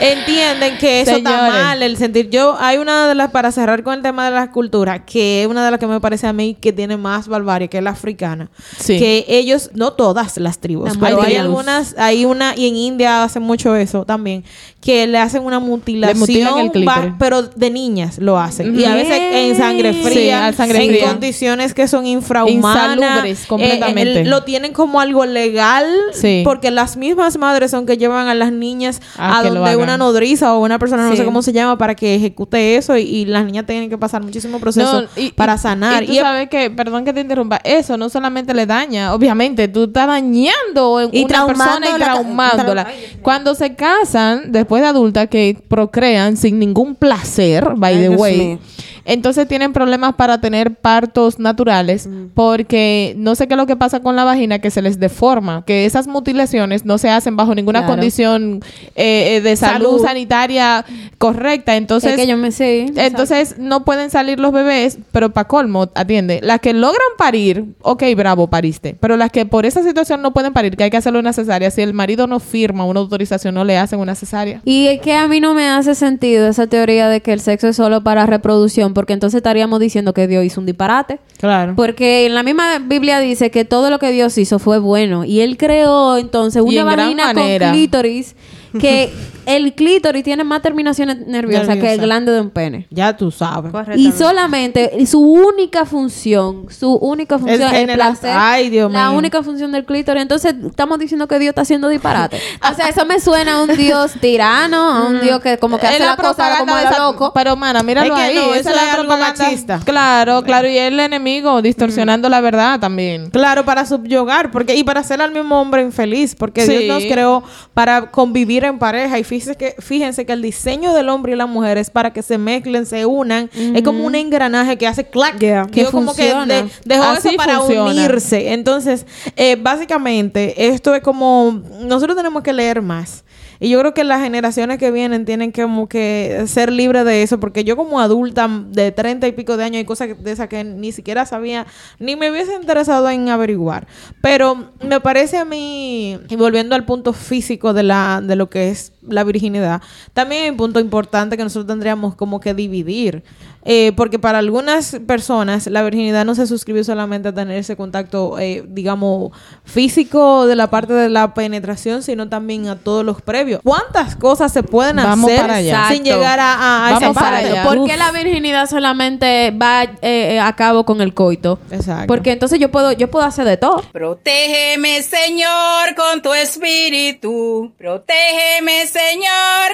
entienden que eso está mal, el sentir. Yo, hay una de las, para cerrar con el tema de las culturas, que es una de las que me parece a mí que tiene más barbarie, que es la africana. Sí. Que ellos, no todas las tribus, Las pero hay algunas, hay una, y en India hacen mucho eso también, que le hacen una mutilación, mutilan el clítoris. va- pero de niñas lo hacen. Y a veces en sangre fría, sangre en fría. condiciones que son infrahumanas. Eh, completamente. el- lo tienen como algo legal Sí. porque las mismas madres son que llevan a las niñas A donde una nodriza o una persona, no sé cómo se llama, para que ejecute eso y, y las niñas tienen que pasar muchísimo proceso No, y- para sanar. Y tú Y- sabes que, perdón que te interrumpa, eso no solamente le daña, obviamente, tú estás dañando una persona y traumándola-. Cuando se casan, después de adulta, que procrean sin ningún placer, by Ay, the Dios way, mío. Entonces tienen problemas para tener partos naturales porque no sé qué es lo que pasa con la vagina que se les deforma, que esas mutilaciones no se hacen bajo ninguna Claro. condición eh, eh, de salud, Salud. sanitaria correcta. Entonces, es que yo me sé. entonces no pueden salir los bebés, pero para colmo, atiende. Las que logran parir, ok, bravo, pariste. Pero las que por esa situación no pueden parir, que hay que hacerle una cesárea, si el marido no firma una autorización, no le hacen una cesárea. Y es que a mí no me hace sentido esa teoría de que el sexo es solo para reproducción, porque entonces estaríamos diciendo que Dios hizo un disparate. claro. Porque en la misma Biblia dice que todo lo que Dios hizo fue bueno. Y Él creó entonces Y una en vagina con clítoris, que *laughs* el clítoris tiene más terminaciones nerviosas que el glande de un pene. ya tú sabes. Y solamente su única función, su única función es el placer. Ay, Dios la mío. única función del clítoris. Entonces, estamos diciendo que Dios está haciendo disparate. *laughs* o sea, eso me suena a un Dios tirano, a un Dios que como que Es hace la, cosa propaganda como de esa- loco. Pero, mana, míralo Es que ahí. no, esa es la propaganda. machista. Claro, claro. Y es el enemigo distorsionando la verdad también. Claro, para subyugar, porque y para hacer al mismo hombre infeliz, porque Sí. Dios nos creó para convivir en pareja y fíjense que fíjense que el diseño del hombre y la mujer es para que se mezclen, se unan, es como un engranaje que hace clac, Yeah. que Que como que de- dejó Así eso para funciona. unirse. Entonces, eh, básicamente esto es como nosotros tenemos que leer más. Y yo creo que las generaciones que vienen tienen que como que ser libres de eso, porque yo como adulta de treinta y pico de años hay cosas de esas que ni siquiera sabía, ni me hubiese interesado en averiguar. Pero me parece a mí, y volviendo al punto físico de, la, de lo que es la virginidad, también hay un punto importante que nosotros tendríamos como que dividir. Eh, porque para algunas personas la virginidad no se suscribe solamente a tener ese contacto, eh, digamos, físico de la parte de la penetración, sino también a todos los previos. ¿Cuántas cosas se pueden Vamos hacer para allá. sin llegar a, a, a esa para allá. ¿Por Uf. qué la virginidad solamente va eh, a cabo con el coito? Exacto. Porque entonces yo puedo, yo puedo hacer de todo. Protégeme, Señor, con tu espíritu. Protégeme, Señor,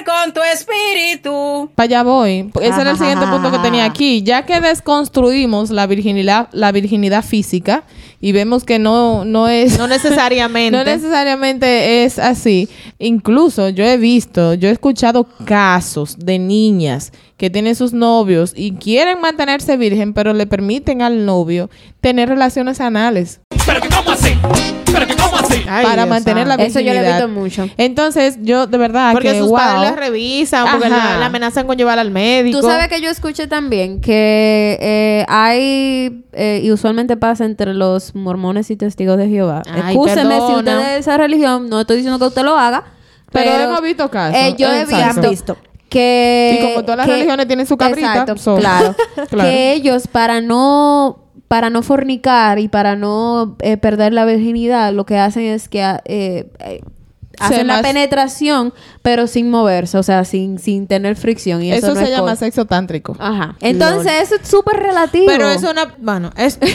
con tu espíritu. Para allá voy. Ese era el siguiente punto que tenía aquí. Ya que desconstruimos la virginidad, la virginidad física y vemos que no, no es... No *laughs* necesariamente. No necesariamente es así. Incluso yo he visto, yo he escuchado casos de niñas que tienen sus novios y quieren mantenerse virgen, pero le permiten al novio tener relaciones anales *laughs* Ay, para Dios mantener la. Eso yo lo visto mucho. Entonces, yo de verdad Porque que sus wow. padres la revisan, porque la, la amenazan con llevarla al médico. Tú sabes que yo escuché también que eh, hay, eh, y usualmente pasa entre los mormones y testigos de Jehová. Escúcheme si usted es de esa religión, no estoy diciendo que usted lo haga, Pero pero, hemos visto casos. eh, yo he visto, que... Y como todas las que- religiones tienen su cabrita, Exacto, so- claro. *laughs* Claro. Que ellos, para no para no fornicar y para no eh, perder la virginidad, lo que hacen es que ah, eh, hacen la penetración, pero sin moverse, o sea, sin, sin tener fricción. Y eso, Eso no se es llama cosa. sexo tántrico. Ajá. Entonces, eso es súper relativo. Pero es una... Bueno, es... *laughs*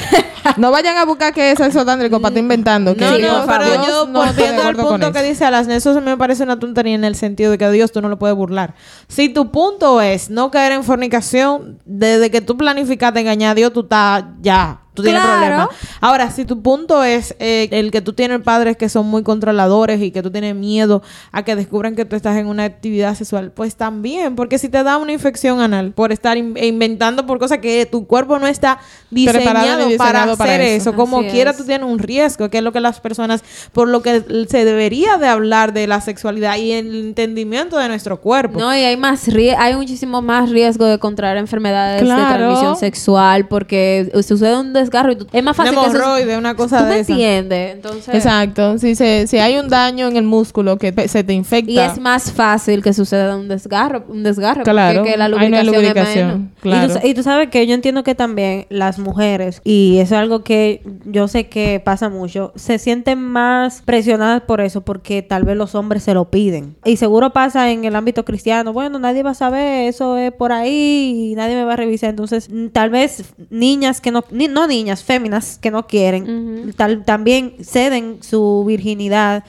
No vayan a buscar que es sexo tántrico para estar inventando. que No, Dios- no, pero Dios yo no volviendo al punto que dice Alas, eso se me parece una tontería en el sentido de que a Dios tú no lo puedes burlar. Si tu punto es no caer en fornicación, desde que tú planificaste engañar a Dios, tú estás ya, tú tienes Claro. problema. Ahora, si tu punto es eh, el que tú tienes padres que son muy controladores y que tú tienes miedo a que descubran que tú estás en una actividad sexual, pues también, porque si te da una infección anal por estar in- inventando por cosas que tu cuerpo no está diseñado, para hacer eso. eso, como Así quiera es. tú tienes un riesgo, que es lo que las personas, por lo que se debería de hablar de la sexualidad y el entendimiento de nuestro cuerpo. No, y hay más hay muchísimo más riesgo de contraer enfermedades de transmisión sexual porque sucede un desgarro y tú- es más fácil que eso- hemorroide, una cosa ¿Tú de me esa. entiendes? Entonces, Exacto. Si, se, si hay un daño en el músculo que se te infecta. y es más fácil que suceda un desgarro, un desgarro Claro. porque que la Hay una lubricación, es lubricación. menos. Claro. Y, tú, y tú sabes que yo entiendo que también las mujeres, y eso es algo que yo sé que pasa mucho, se sienten más presionadas por eso porque tal vez los hombres se lo piden. Y seguro pasa en el ámbito cristiano, bueno, nadie va a saber, eso es por ahí y nadie me va a revisar. Entonces, tal vez niñas que no, ni- no niñas, féminas que no quieren, tal, también ceden su virginidad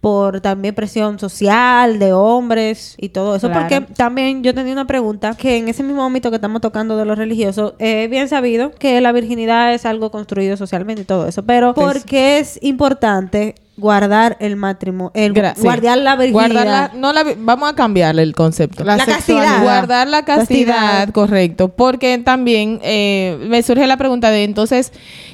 por también presión social de hombres y todo eso. Claro. Porque también yo tenía una pregunta que en ese mismo ámbito que estamos tocando de los religiosos, es bien sabido que la virginidad es algo construido socialmente y todo eso. Pero ¿por qué es importante guardar el matrimonio, el Gra- sí. guardar la virginidad? Guardar la- no la vi- vamos a cambiarle el concepto. La castidad. Guardar la castidad, Castidad. correcto. Porque también eh, me surge la pregunta de entonces,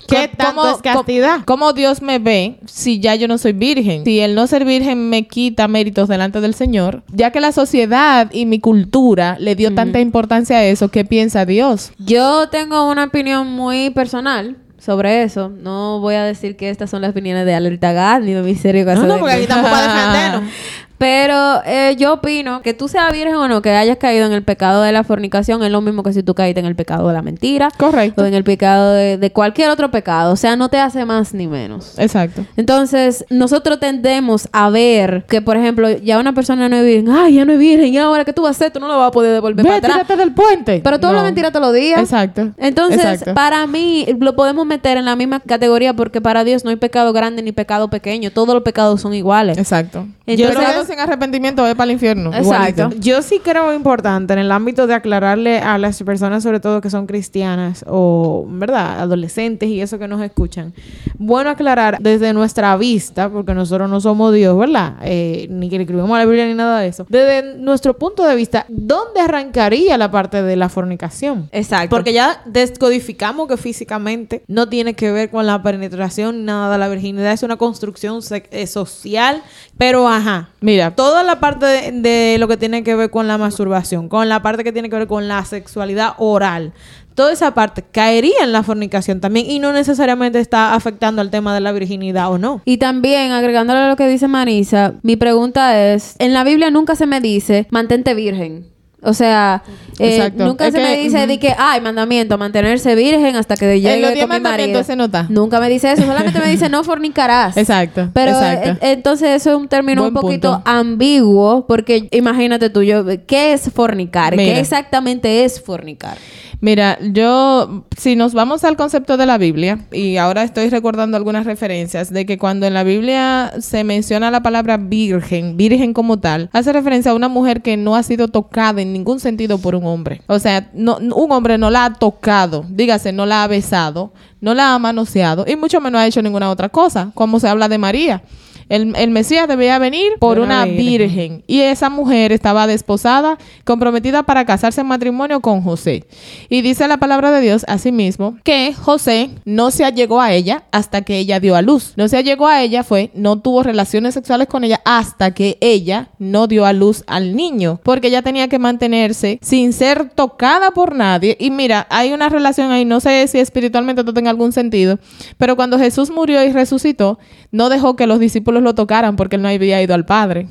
¿Qué tanto es castidad? ¿Cómo, cómo Dios me ve si ya yo no soy virgen? Si el no ser virgen me quita méritos delante del Señor, ya que la sociedad y mi cultura le dio tanta importancia a eso, ¿qué piensa Dios? Yo tengo una opinión muy personal sobre eso. No voy a decir que estas son las opiniones de Alerta Gat ni de Misterio No, no, porque aquí estamos para defendernos. *laughs* Pero eh, yo opino que tú seas virgen o no, que hayas caído en el pecado de la fornicación, es lo mismo que si tú caíste en el pecado de la mentira. Correcto. O en el pecado de, de cualquier otro pecado. O sea, no te hace más ni menos. Exacto. Entonces, nosotros tendemos a ver que, por ejemplo, ya una persona no es virgen, ay, ya no es virgen, y ahora que tú vas a hacer, tú no lo vas a poder devolver Ve, para atrás. del puente. Pero tú No. mentira todos los días. Exacto. Entonces, Exacto. para mí, lo podemos meter en la misma categoría porque para Dios no hay pecado grande ni pecado pequeño. Todos los pecados son iguales. Exacto. Entonces- Sin arrepentimiento es para el infierno. Exacto. igualito. Yo sí creo importante en el ámbito de aclararle a las personas, sobre todo que son cristianas o, ¿verdad?, adolescentes y eso que nos escuchan. Bueno aclarar desde nuestra vista, porque nosotros no somos Dios, ¿verdad? Eh, ni que le escribimos a la Biblia ni nada de eso. Desde nuestro punto de vista, ¿dónde arrancaría la parte de la fornicación? Exacto. Porque ya descodificamos que físicamente no tiene que ver con la penetración ni nada. La virginidad es una construcción eh, social, pero ajá. Mira, Toda la parte de, de lo que tiene que ver con la masturbación, con la parte que tiene que ver con la sexualidad oral, toda esa parte caería en la fornicación también y no necesariamente está afectando al tema de la virginidad o no. Y también, agregándole a lo que dice Marisa, mi pregunta es, en la Biblia nunca se me dice, mantente virgen. O sea, eh, nunca Es se me dice ujú. de que, ay, mandamiento, mantenerse virgen hasta que llegue diez con mi marido. se nota. Nunca me dice eso, solamente me dice no fornicarás. Exacto. Pero exacto. eh, entonces eso es un término Buen un poquito punto. ambiguo, porque imagínate tú, yo, ¿qué es fornicar? Mira. ¿Qué exactamente es fornicar? Mira, yo, si nos vamos al concepto de la Biblia, y ahora estoy recordando algunas referencias de que cuando en la Biblia se menciona la palabra virgen, virgen como tal, hace referencia a una mujer que no ha sido tocada en ningún sentido por un hombre. O sea, no, un hombre no la ha tocado, dígase, no la ha besado, no la ha manoseado, y mucho menos ha hecho ninguna otra cosa, como se habla de María. El, el Mesías debía venir por una una virgen. virgen. Y esa mujer estaba desposada, comprometida para casarse en matrimonio con José. Y dice la palabra de Dios asimismo que José no se allegó a ella hasta que ella dio a luz. No se allegó a ella fue, no tuvo relaciones sexuales con ella hasta que ella no dio a luz al niño. Porque ella tenía que mantenerse sin ser tocada por nadie. Y mira, hay una relación ahí, no sé si espiritualmente esto tenga algún sentido, pero cuando Jesús murió y resucitó, no dejó que los discípulos lo tocaran porque él no había ido al Padre.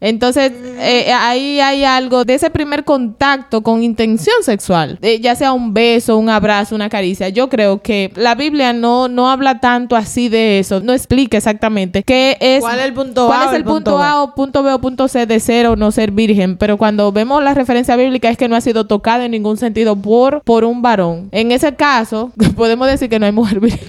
Entonces, eh, ahí hay algo de ese primer contacto con intención sexual, ya sea un beso, un abrazo, una caricia. Yo creo que la Biblia no, no habla tanto así de eso, no explica exactamente qué es. ¿Cuál es el punto cuál A es o el punto? A o punto B o punto C de ser o no ser virgen. Pero cuando vemos la referencia bíblica es que no ha sido tocada en ningún sentido por, por un varón. En ese caso, *laughs* podemos decir que no hay mujer virgen.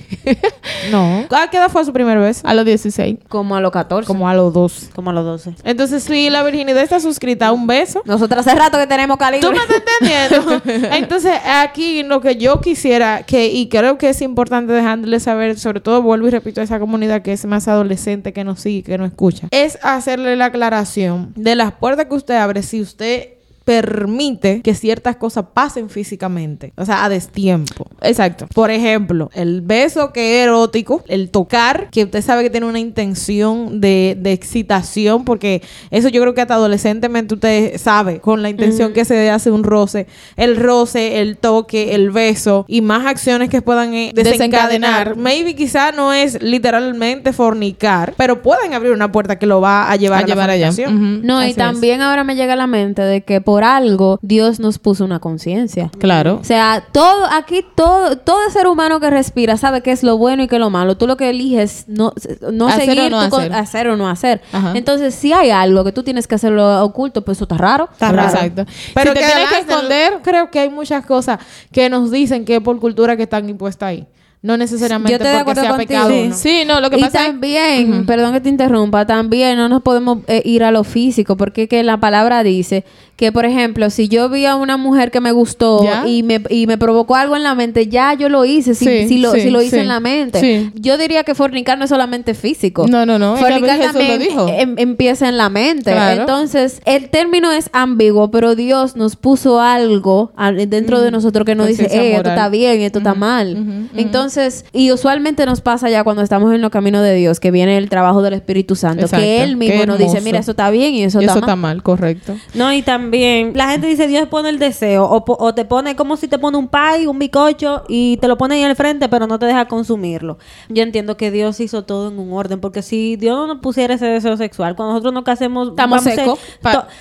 No. *laughs* ¿A qué edad fue su primer beso? a los 16. Como a los 14. Como a los dos. Como a los 12. Entonces, si la virginidad está suscrita un beso, Nosotros hace rato que tenemos calibre. ¿Tú me estás entendiendo? *laughs* Entonces, aquí lo que yo quisiera, que y creo que es importante dejarle saber, sobre todo vuelvo y repito a esa comunidad que es más adolescente, que nos sigue, que nos escucha, es hacerle la aclaración de las puertas que usted abre si usted permite que ciertas cosas pasen físicamente, o sea, a destiempo. Exacto. Por ejemplo, el beso que es erótico, el tocar, que usted sabe que tiene una intención de, de excitación, porque eso yo creo que hasta adolescentemente usted sabe, con la intención que se hace un roce, el roce, el toque, el beso y más acciones que puedan eh, desencadenar. Desencadenar. Maybe quizá no es literalmente fornicar, pero pueden abrir una puerta que lo va a llevar a a, llevar la allá. No, así y es. también ahora me llega a la mente de que por algo Dios nos puso una conciencia. Claro. O sea, todo, aquí todo, todo ser humano que respira sabe qué es lo bueno y qué es lo malo. Tú lo que eliges no, no Hacer seguir o no hacer. hacer o no hacer. Ajá. Entonces, si hay algo que tú tienes que hacerlo oculto, pues eso está raro. Está raro. Exacto. Pero si te que tienes que esconder, creo que hay muchas cosas que nos dicen que es por cultura que están impuestas ahí. No necesariamente Yo de porque acuerdo sea contigo. pecado. Sí. no. Sí, no, lo que y pasa es también, perdón que te interrumpa, también no nos podemos eh, ir a lo físico, porque que la palabra dice que, por ejemplo, si yo vi a una mujer que me gustó ¿Ya? y me, y me provocó algo en la mente, ya yo lo hice, si, Sí, si lo, sí, si lo hice sí. en la mente. Yo diría que fornicar no es solamente físico. No, no, no, Fornicar también dijo. em- empieza en la mente. Claro. Entonces, el término es ambiguo, pero Dios nos puso algo dentro de nosotros que nos dice, eh, esto está bien, esto está mal. Entonces, y usualmente nos pasa ya cuando estamos en los caminos de Dios, que viene el trabajo del Espíritu Santo, Exacto. que Él mismo nos dice, mira, eso está bien y eso, eso está está mal. mal, correcto. No, y también la gente dice Dios pone el deseo o, o te pone como si te pone un pie, un bicocho y te lo pone ahí al frente pero no te deja consumirlo. Yo entiendo que Dios hizo todo en un orden porque si Dios no nos pusiera ese deseo sexual, cuando nosotros nos casemos Estamos secos.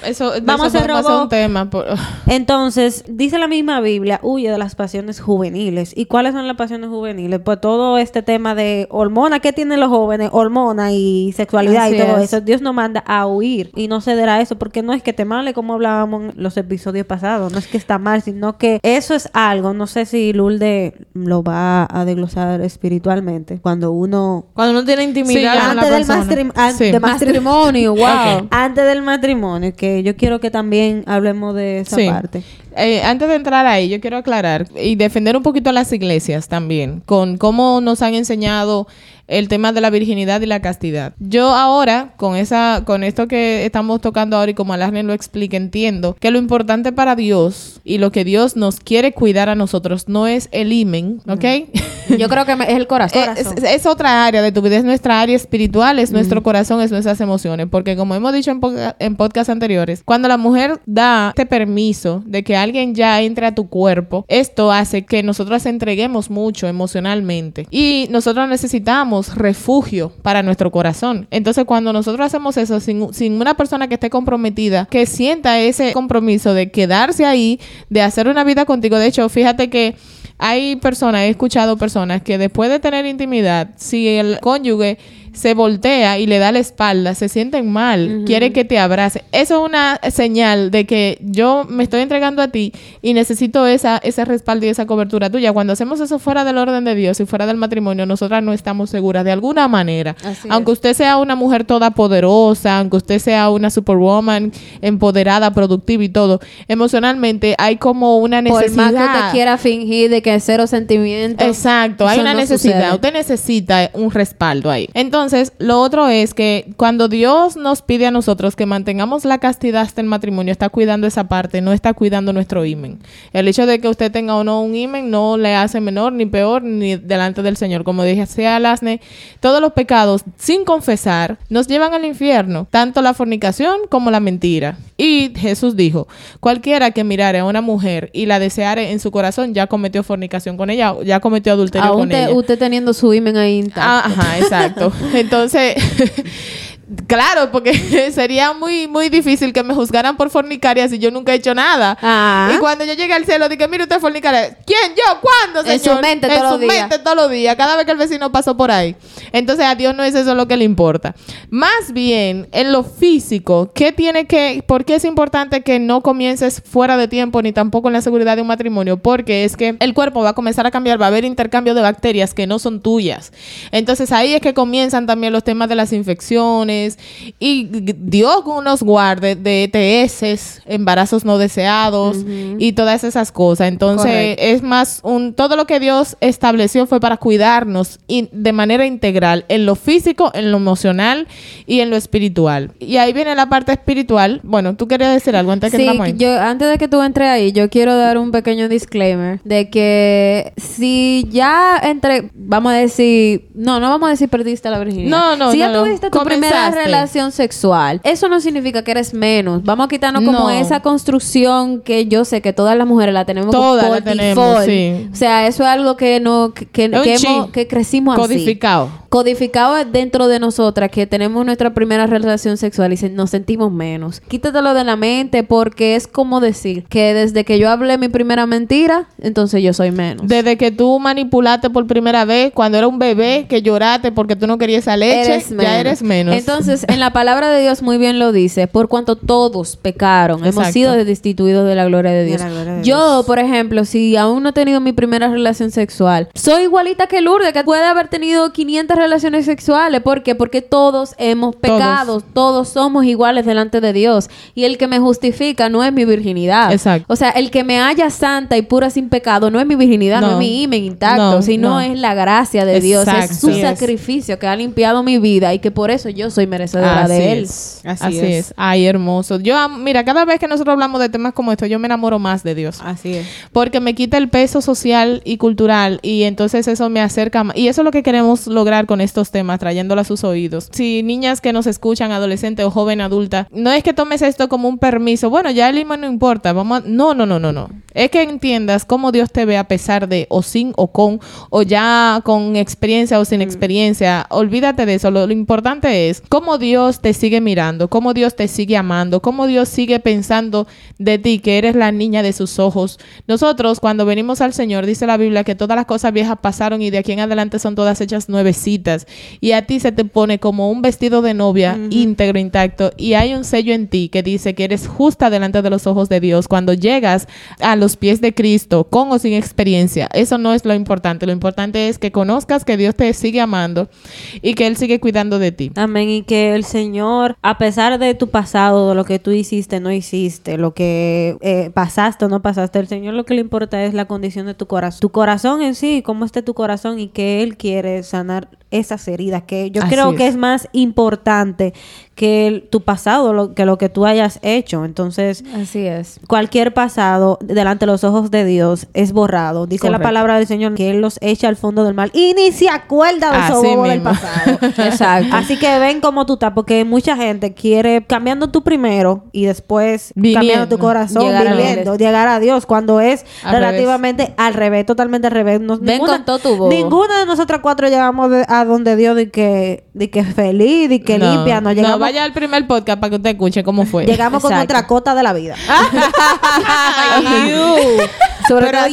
Eso vamos eso a ser un tema. por- *laughs* Entonces, dice la misma Biblia, huye de las pasiones juveniles. ¿Y cuáles son las pasiones juveniles? Pues todo este tema de hormona que tienen los jóvenes, hormona y sexualidad Así y todo es. eso, Dios nos manda a huir y no ceder a eso, porque no es que te male como hablábamos en los episodios pasados, no es que está mal, sino que eso es algo, no sé si Lulde lo va a desglosar espiritualmente, cuando uno... Cuando uno tiene intimidad Sí, con la Antes del, persona. mastrim- an- Sí. de mastrim- Matrimonio, wow. Antes del matrimonio, que yo quiero que también hablemos de esa Sí. parte. Eh, antes de entrar ahí, yo quiero aclarar y defender un poquito a las iglesias también, con cómo nos han enseñado el tema de la virginidad y la castidad. Yo ahora, con esa, con esto que estamos tocando ahora y como Alasne lo explica, entiendo que lo importante para Dios y lo que Dios nos quiere cuidar a nosotros no es el imen, ¿ok? *laughs* Yo creo que es el corazón. Eh, es, es- es otra área de tu vida, es nuestra área espiritual, es nuestro corazón, es nuestras emociones. Porque como hemos dicho en, podca- en podcasts anteriores, cuando la mujer da este permiso de que alguien ya entre a tu cuerpo, esto hace que nosotros entreguemos mucho emocionalmente. Y nosotros necesitamos refugio para nuestro corazón. Entonces cuando nosotros hacemos eso sin, sin una persona que esté comprometida, que sienta ese compromiso de quedarse ahí, de hacer una vida contigo. De hecho, fíjate que hay personas, he escuchado personas que después de tener intimidad, si el cónyuge se voltea y le da la espalda, se sienten mal, quiere que te abrace. Eso es una señal de que yo me estoy entregando a ti y necesito esa, ese respaldo y esa cobertura tuya. Cuando hacemos eso fuera del orden de Dios y fuera del matrimonio, nosotras no estamos seguras de alguna manera. Así aunque usted sea una mujer toda poderosa, aunque usted sea una superwoman empoderada, productiva y todo, emocionalmente hay como una Por necesidad. más que usted quiera fingir de que cero sentimientos. Exacto, hay una no necesidad. sucede. Usted necesita un respaldo ahí. Entonces, lo otro es que cuando Dios nos pide a nosotros que mantengamos la castidad hasta el matrimonio, está cuidando esa parte, no está cuidando nuestro imen. El hecho de que usted tenga o no un imen no le hace menor ni peor ni delante del Señor. Como dije, sea Lasne, todos los pecados sin confesar nos llevan al infierno, tanto la fornicación como la mentira. Y Jesús dijo, cualquiera que mirare a una mujer y la deseare en su corazón ya cometió fornicación con ella, ya cometió adulterio Aún con te- ella. usted teniendo su imen ahí intacto. Ah, ajá, exacto. *laughs* Entonces, *laughs* Claro, porque *laughs* sería muy, muy difícil que me juzgaran por fornicaria si yo nunca he hecho nada. Ah. Y cuando yo llegué al cielo, dije, mire usted fornicaria. ¿Quién? ¿Yo? ¿Cuándo, señor? En su mente en todos su los días. mente todos los días, cada vez que el vecino pasó por ahí. Entonces a Dios no es eso lo que le importa. Más bien, en lo físico, ¿qué tiene que, por qué es importante que no comiences fuera de tiempo ni tampoco en la seguridad de un matrimonio? Porque es que el cuerpo va a comenzar a cambiar, va a haber intercambio de bacterias que no son tuyas. Entonces ahí es que comienzan también los temas de las infecciones y g- Dios nos guarde de ETS, embarazos no deseados y todas esas cosas. Entonces Correcto. es más un todo lo que Dios estableció fue para cuidarnos y de manera integral en lo físico, en lo emocional y en lo espiritual. Y ahí viene la parte espiritual. Bueno, tú querías decir algo antes que Sí, ahí. yo antes de que tú entres ahí, yo quiero dar un pequeño disclaimer de que si ya entre, vamos a decir, no, no vamos a decir perdiste la virginidad. No, no, Si ya no, no. tuviste tu primera Relación sexual, eso no significa que eres menos. Vamos a quitarnos como No. esa construcción que yo sé que todas las mujeres la tenemos Todas por la tenemos, sí. O sea, eso es algo que no que, hemos- que crecimos así Codificado. codificado dentro de nosotras que tenemos nuestra primera relación sexual y se- nos sentimos menos. Quítatelo de la mente porque es como decir que desde que yo hablé mi primera mentira, entonces yo soy menos. Desde que tú manipulaste por primera vez, cuando era un bebé, que lloraste porque tú no querías esa leche, Eres ya eres menos. Entonces, en la palabra de Dios muy bien lo dice, por cuanto todos pecaron, hemos sido destituidos de la gloria de Dios. la gloria de Yo, por ejemplo, si aún no he tenido mi primera relación sexual, soy igualita que Lourdes, que puede haber tenido 500 relaciones sexuales. ¿Por qué? Porque todos hemos pecado, todos somos iguales delante de Dios. Y el que me justifica no es mi virginidad. Exacto. O sea, el que me haya santa y pura sin pecado no es mi virginidad, no, No. es mi imen intacto, No, sino no. es la gracia de Dios, es su es. sacrificio que ha limpiado mi vida y que por eso yo soy merecedora Así de él. es. Así Así, es. es. Ay, hermoso. Yo, mira, cada vez que nosotros hablamos de temas como esto, yo me enamoro más de Dios. Así es. Porque me quita el peso social y cultural y entonces eso me acerca más. Y eso es lo que queremos lograr con estos temas, trayéndolo a sus oídos. Si niñas que nos escuchan, adolescente o joven adulta, no es que tomes esto como un permiso. Bueno, ya el limón no importa. Vamos a- No, no, no, no, no. Es que entiendas cómo Dios te ve a pesar de o sin o con o ya con experiencia o sin experiencia. Olvídate de eso. Lo, lo importante es cómo Dios te sigue mirando, cómo Dios te sigue amando, cómo Dios sigue pensando de ti, que eres la niña de sus ojos. Nosotros, cuando venimos al Señor, dice la Biblia que todas las cosas viejas pasaron y de aquí en adelante son todas hechas nuevecitas. Y a ti se te pone como un vestido de novia íntegro, intacto. Y hay un sello en ti que dice que eres justa delante de los ojos de Dios. Cuando llegas a los pies de Cristo, con o sin experiencia, eso no es lo importante. Lo importante es que conozcas que Dios te sigue amando y que Él sigue cuidando de ti. Amén. Que el Señor, a pesar de tu pasado, de lo que tú hiciste, no hiciste, lo que eh, pasaste o no pasaste, el Señor lo que le importa es la condición de tu corazón. Tu corazón en sí, cómo esté tu corazón y que Él quiere sanar esas heridas. Que yo Así creo es. que es más importante que el- tu pasado, lo, que lo que tú hayas hecho. Entonces, Así es. cualquier pasado delante de los ojos de Dios es borrado. Dice la palabra del Señor que Él los echa al fondo del mal y ni se acuerda de Así bobos del pasado. *laughs* Exacto. Así que ven cómo tú estás, porque mucha gente quiere cambiando tú primero y después cambiando tu corazón, Llegar a viviendo, Dios. llegar a Dios, cuando es Al relativamente al revés, totalmente al revés. No- Ven con todo tu bobo. Ninguna de nosotras cuatro llegamos de- a donde Dios de que, de que feliz, de que limpia, no llegamos. vaya al primer podcast para que usted escuche cómo fue. Llegamos con nuestra cota de la vida. *laughs* Sobre todo.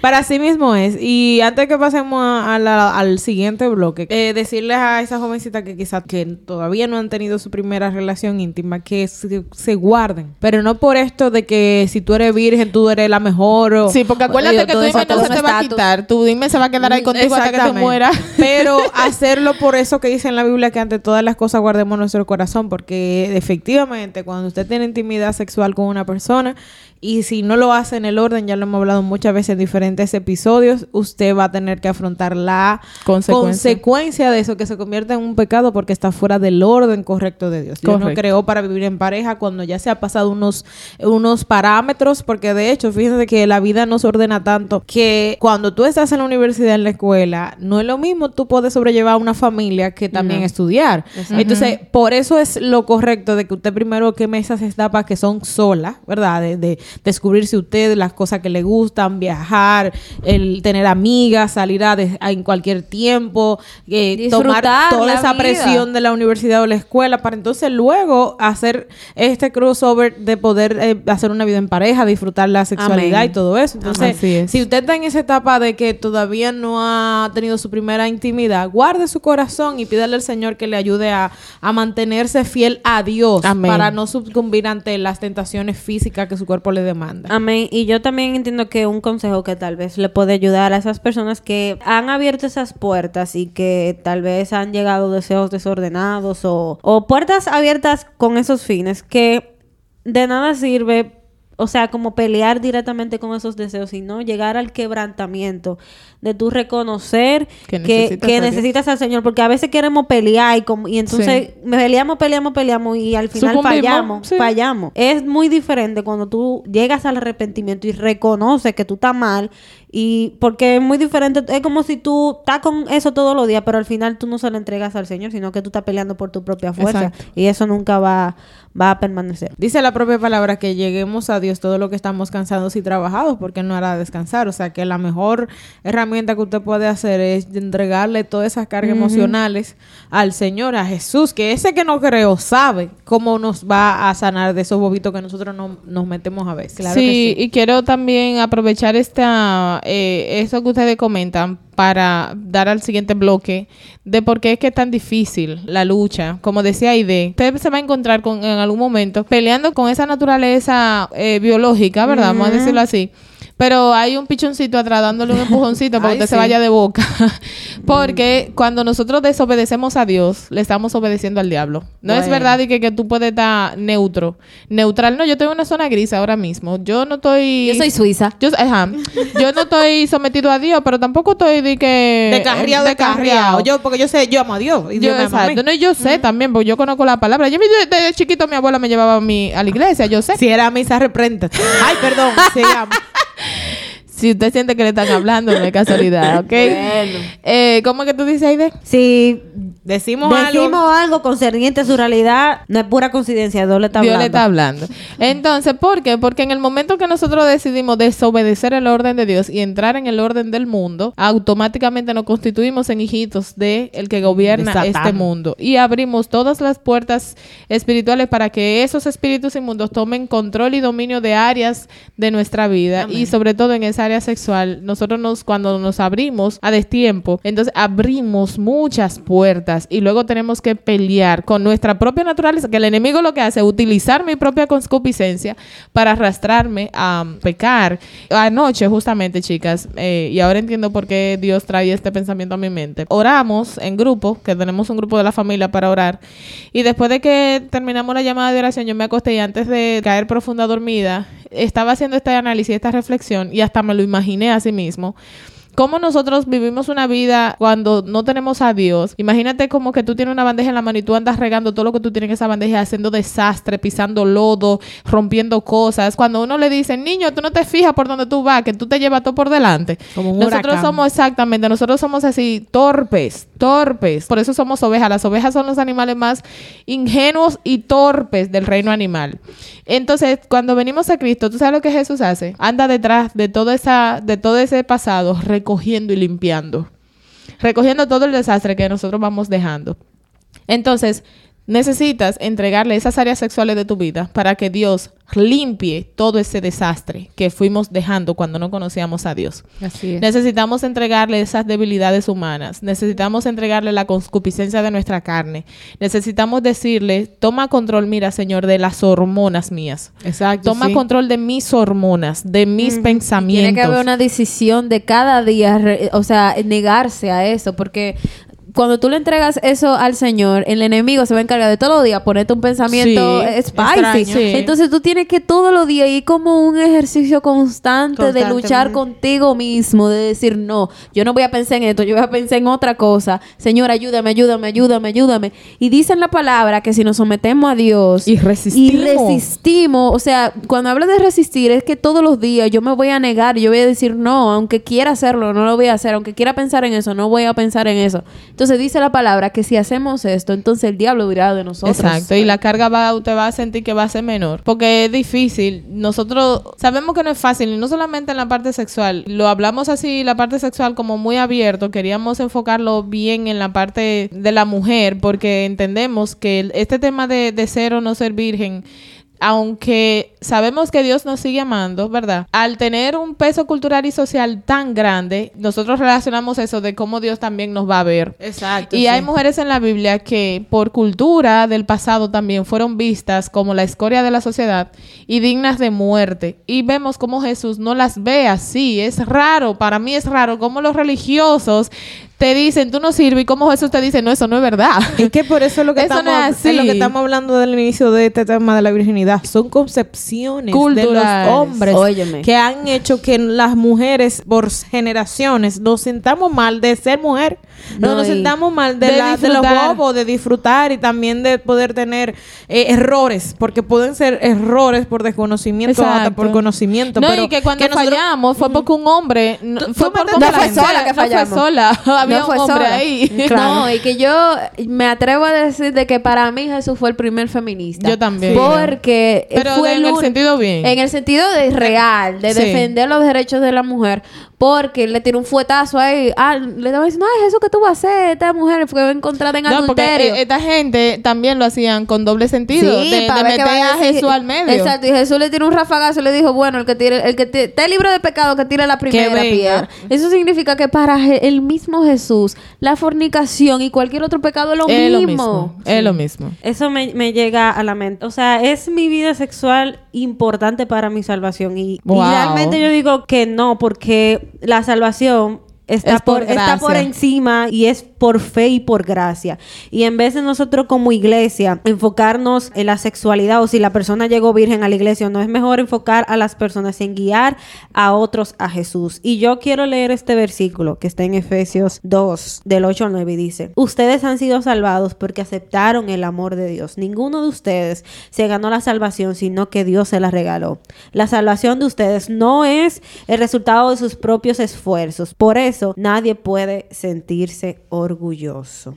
Para sí mismo es. Y antes que pasemos a- a la- al siguiente bloque, eh, decirles a esas jovencitas que quizás que todavía no han tenido su primera relación íntima que se, se guarden. Pero no por esto de que si tú eres virgen, tú eres la mejor. O, Sí, porque acuérdate Digo, que eso dime no se te va a quitar. Tu dime se va a quedar ahí contigo hasta que te mueras. Pero *laughs* hacerlo por eso que dice en la Biblia que ante todas las cosas guardemos nuestro corazón, porque efectivamente cuando usted tiene intimidad sexual con una persona y si no lo hace en el orden, ya lo hemos hablado muchas veces en diferentes episodios, usted va a tener que afrontar la Consecuencia. consecuencia de eso, que se convierte en un pecado porque está fuera del orden correcto de Dios. Dios no creó para vivir en pareja cuando ya se ha pasado unos, unos parámetros, porque de hecho, fíjense que la vida nos ordena tanto que cuando tú estás en la universidad, en la escuela, no es lo mismo tú puedes sobrellevar una familia que también estudiar. Entonces, por eso es lo correcto de que usted primero queme esas etapas que son solas, ¿verdad? De, de, descubrirse usted, las cosas que le gustan, viajar, el tener amigas, salir a, de- a- en cualquier tiempo, eh, tomar toda esa vida. presión de la universidad o la escuela para entonces luego hacer este crossover de poder eh, hacer una vida en pareja, disfrutar la sexualidad Amén. y todo eso. Entonces, es. si usted está en esa etapa de que todavía no ha tenido su primera intimidad, guarde su corazón y pídale al Señor que le ayude a, a mantenerse fiel a Dios Amén. para no sucumbir ante las tentaciones físicas que su cuerpo le demanda. Amén. Y yo también entiendo que un consejo que tal vez le puede ayudar a esas personas que han abierto esas puertas y que tal vez han llegado deseos desordenados o, o puertas abiertas con esos fines, que de nada sirve, o sea, como pelear directamente con esos deseos, sino llegar al quebrantamiento de tú reconocer Que que, necesitas que necesitas al Señor, porque a veces queremos pelear y, como, y entonces peleamos, peleamos, peleamos y al final Sucumbimos, fallamos, sí. fallamos. Es muy diferente cuando tú llegas al arrepentimiento y reconoces que tú estás mal y porque es muy diferente, es como si tú estás con eso todos los días, pero al final tú no se lo entregas al Señor, sino que tú estás peleando por tu propia fuerza Exacto. y eso nunca va, va a permanecer. Dice la propia palabra que lleguemos a Dios todo lo que estamos cansados y trabajados, porque no hará descansar. O sea que la mejor herramienta que usted puede hacer es entregarle todas esas cargas emocionales al Señor, a Jesús, que ese que no creo sabe cómo nos va a sanar de esos bobitos que nosotros no, nos metemos a veces. Claro sí, que sí. y quiero también aprovechar esta eh, eso que ustedes comentan para dar al siguiente bloque de por qué es que es tan difícil la lucha. Como decía Aide, usted se va a encontrar con, en algún momento peleando con esa naturaleza eh, biológica, ¿verdad? Vamos a decirlo así. Pero hay un pichoncito atrás dándole un empujoncito para *laughs* Ay, que usted sí. se vaya de boca. *laughs* Porque cuando nosotros desobedecemos a Dios, le estamos obedeciendo al diablo. No es verdad y que, que tú puedes estar neutro. Neutral, no, yo estoy en una zona gris ahora mismo. Yo no estoy... Yo soy suiza. Yo, ajá. Yo no estoy sometido a Dios, pero tampoco estoy de que... De carriado, de carriado. Yo, porque yo sé, yo amo a Dios. Y Yo, Dios mí. exacto. No, yo sé también, porque yo conozco la palabra. Yo desde, chiquito mi abuela me llevaba a, mi, a la iglesia, yo sé. Si era misa, reprenda. *laughs* Ay, perdón, sigamos. Si usted siente que le están hablando, no es casualidad, ¿ok? Eh, ¿Cómo es que tú dices, Aide? Si Decimos, decimos algo. algo concerniente a su realidad, no es pura coincidencia, Dios le está Dios hablando. le está hablando. Entonces, ¿por qué? Porque en el momento que nosotros decidimos desobedecer el orden de Dios y entrar en el orden del mundo, automáticamente nos constituimos en hijitos de el que gobierna este mundo y abrimos todas las puertas espirituales para que esos espíritus inmundos tomen control y dominio de áreas de nuestra vida y sobre todo en esa área sexual. Nosotros nos cuando nos abrimos a destiempo, entonces abrimos muchas puertas y luego tenemos que pelear con nuestra propia naturaleza, que el enemigo lo que hace es utilizar mi propia concupiscencia para arrastrarme a um, pecar. Anoche, justamente, chicas, eh, y ahora entiendo por qué Dios trae este pensamiento a mi mente. Oramos en grupo, que tenemos un grupo de la familia para orar, y después de que terminamos la llamada de oración, yo me acosté y antes de caer profunda dormida, estaba haciendo este análisis, esta reflexión, y hasta me lo imaginé a sí mismo cómo nosotros vivimos una vida cuando no tenemos a Dios. Imagínate como que tú tienes una bandeja en la mano y tú andas regando todo lo que tú tienes en esa bandeja, haciendo desastre, pisando lodo, rompiendo cosas. Cuando uno le dice, niño, tú no te fijas por donde tú vas, que tú te llevas todo por delante. Como un nosotros huracán. somos exactamente, nosotros somos así torpes, torpes. Por eso somos ovejas. Las ovejas son los animales más ingenuos y torpes del reino animal. Entonces, cuando venimos a Cristo, ¿tú sabes lo que Jesús hace? Anda detrás de todo, esa, de todo ese pasado, recogiendo y limpiando. Recogiendo todo el desastre que nosotros vamos dejando. Entonces, necesitas entregarle esas áreas sexuales de tu vida para que Dios limpie todo ese desastre que fuimos dejando cuando no conocíamos a Dios. Así es. Necesitamos entregarle esas debilidades humanas. Necesitamos entregarle la concupiscencia de nuestra carne. Necesitamos decirle, toma control, mira, Señor, de las hormonas mías. Exacto. Toma sí. control de mis hormonas, de mis pensamientos. Tiene que haber una decisión de cada día, o sea, negarse a eso, porque cuando tú le entregas eso al Señor, el enemigo se va a encargar de todos los días ponerte un pensamiento Sí, eh, spicy. extraño. Sí. Entonces tú tienes que todos los días ir como un ejercicio constante, de luchar contigo mismo, de decir, no, yo no voy a pensar en esto, yo voy a pensar en otra cosa. Señor, ayúdame, ayúdame, ayúdame, ayúdame. Y dicen la palabra que si nos sometemos a Dios Y resistimos. y resistimos, o sea, cuando hablo de resistir es que todos los días yo me voy a negar, yo voy a decir no, aunque quiera hacerlo, no lo voy a hacer, aunque quiera pensar en eso, no voy a pensar en eso. Entonces Entonces dice la palabra que si hacemos esto, entonces el diablo dirá de nosotros. Exacto, y la carga va, usted va a sentir que va a ser menor, porque es difícil. Nosotros sabemos que no es fácil, y no solamente en la parte sexual, lo hablamos así, la parte sexual como muy abierto, queríamos enfocarlo bien en la parte de la mujer, porque entendemos que este tema de, de ser o no ser virgen, aunque sabemos que Dios nos sigue amando, ¿verdad? Al tener un peso cultural y social tan grande, nosotros relacionamos eso de cómo Dios también nos va a ver. Exacto. Y sí. hay mujeres en la Biblia que por cultura del pasado también fueron vistas como la escoria de la sociedad y dignas de muerte. Y vemos cómo Jesús no las ve así. Es raro, para mí es raro cómo los religiosos te dicen, tú no sirves y cómo Jesús te dice, no, eso no es verdad. *laughs* Es que por eso es lo que, Eso no estamos, es así. es lo que estamos hablando del inicio de este tema de la virginidad. Son concepciones de Culturales. los hombres Óyeme. que han hecho que las mujeres por generaciones nos sentamos mal de ser mujer. No, No, nos sentamos mal de, de la- de los disfrutar. bobos, de disfrutar y también de poder tener eh, errores, porque pueden ser errores por desconocimiento, hasta Exacto. por conocimiento. No, pero y que cuando nosotros- fallamos fue porque un hombre no, fue por. No fue sola que No fue fallamos. sola. *laughs* Había No un fue hombre sola. ahí. *laughs* No, y que yo me atrevo a decir de que para mí Jesús fue el primer feminista. Yo también. Porque Pero fue en el sentido bien. En el sentido de real, de Sí. defender los derechos de la mujer. Porque le tiró un fuetazo ahí. Ah, le estaba diciendo, ay, Jesús, ¿qué tú vas a hacer? Esta mujer fue encontrada en No, porque adulterio. eh, esta gente también lo hacían con doble sentido. Sí, de, meter a. Jesús al medio. Exacto, y Jesús le tiró un rafagazo y le dijo, bueno, el que tire, el que ti- esté libre de pecado, que tire la primera piedra. Eso significa que para el mismo Jesús, la fornicación y cualquier otro pecado es lo es mismo. lo mismo. Es lo mismo. Eso me, me llega a la mente. O sea, es mi vida sexual importante para mi salvación. Y, realmente yo digo que no, porque la salvación está Es por por, está por gracia. encima y es por fe y por gracia. Y en vez de nosotros como iglesia enfocarnos en la sexualidad o si la persona llegó virgen a la iglesia, no es mejor enfocar a las personas en guiar a otros a Jesús. Y yo quiero leer este versículo que está en Efesios 2, del 8 al 9 y dice, ustedes han sido salvados porque aceptaron el amor de Dios. Ninguno de ustedes se ganó la salvación, sino que Dios se la regaló. La salvación de ustedes no es el resultado de sus propios esfuerzos. Por eso nadie puede sentirse orgulloso.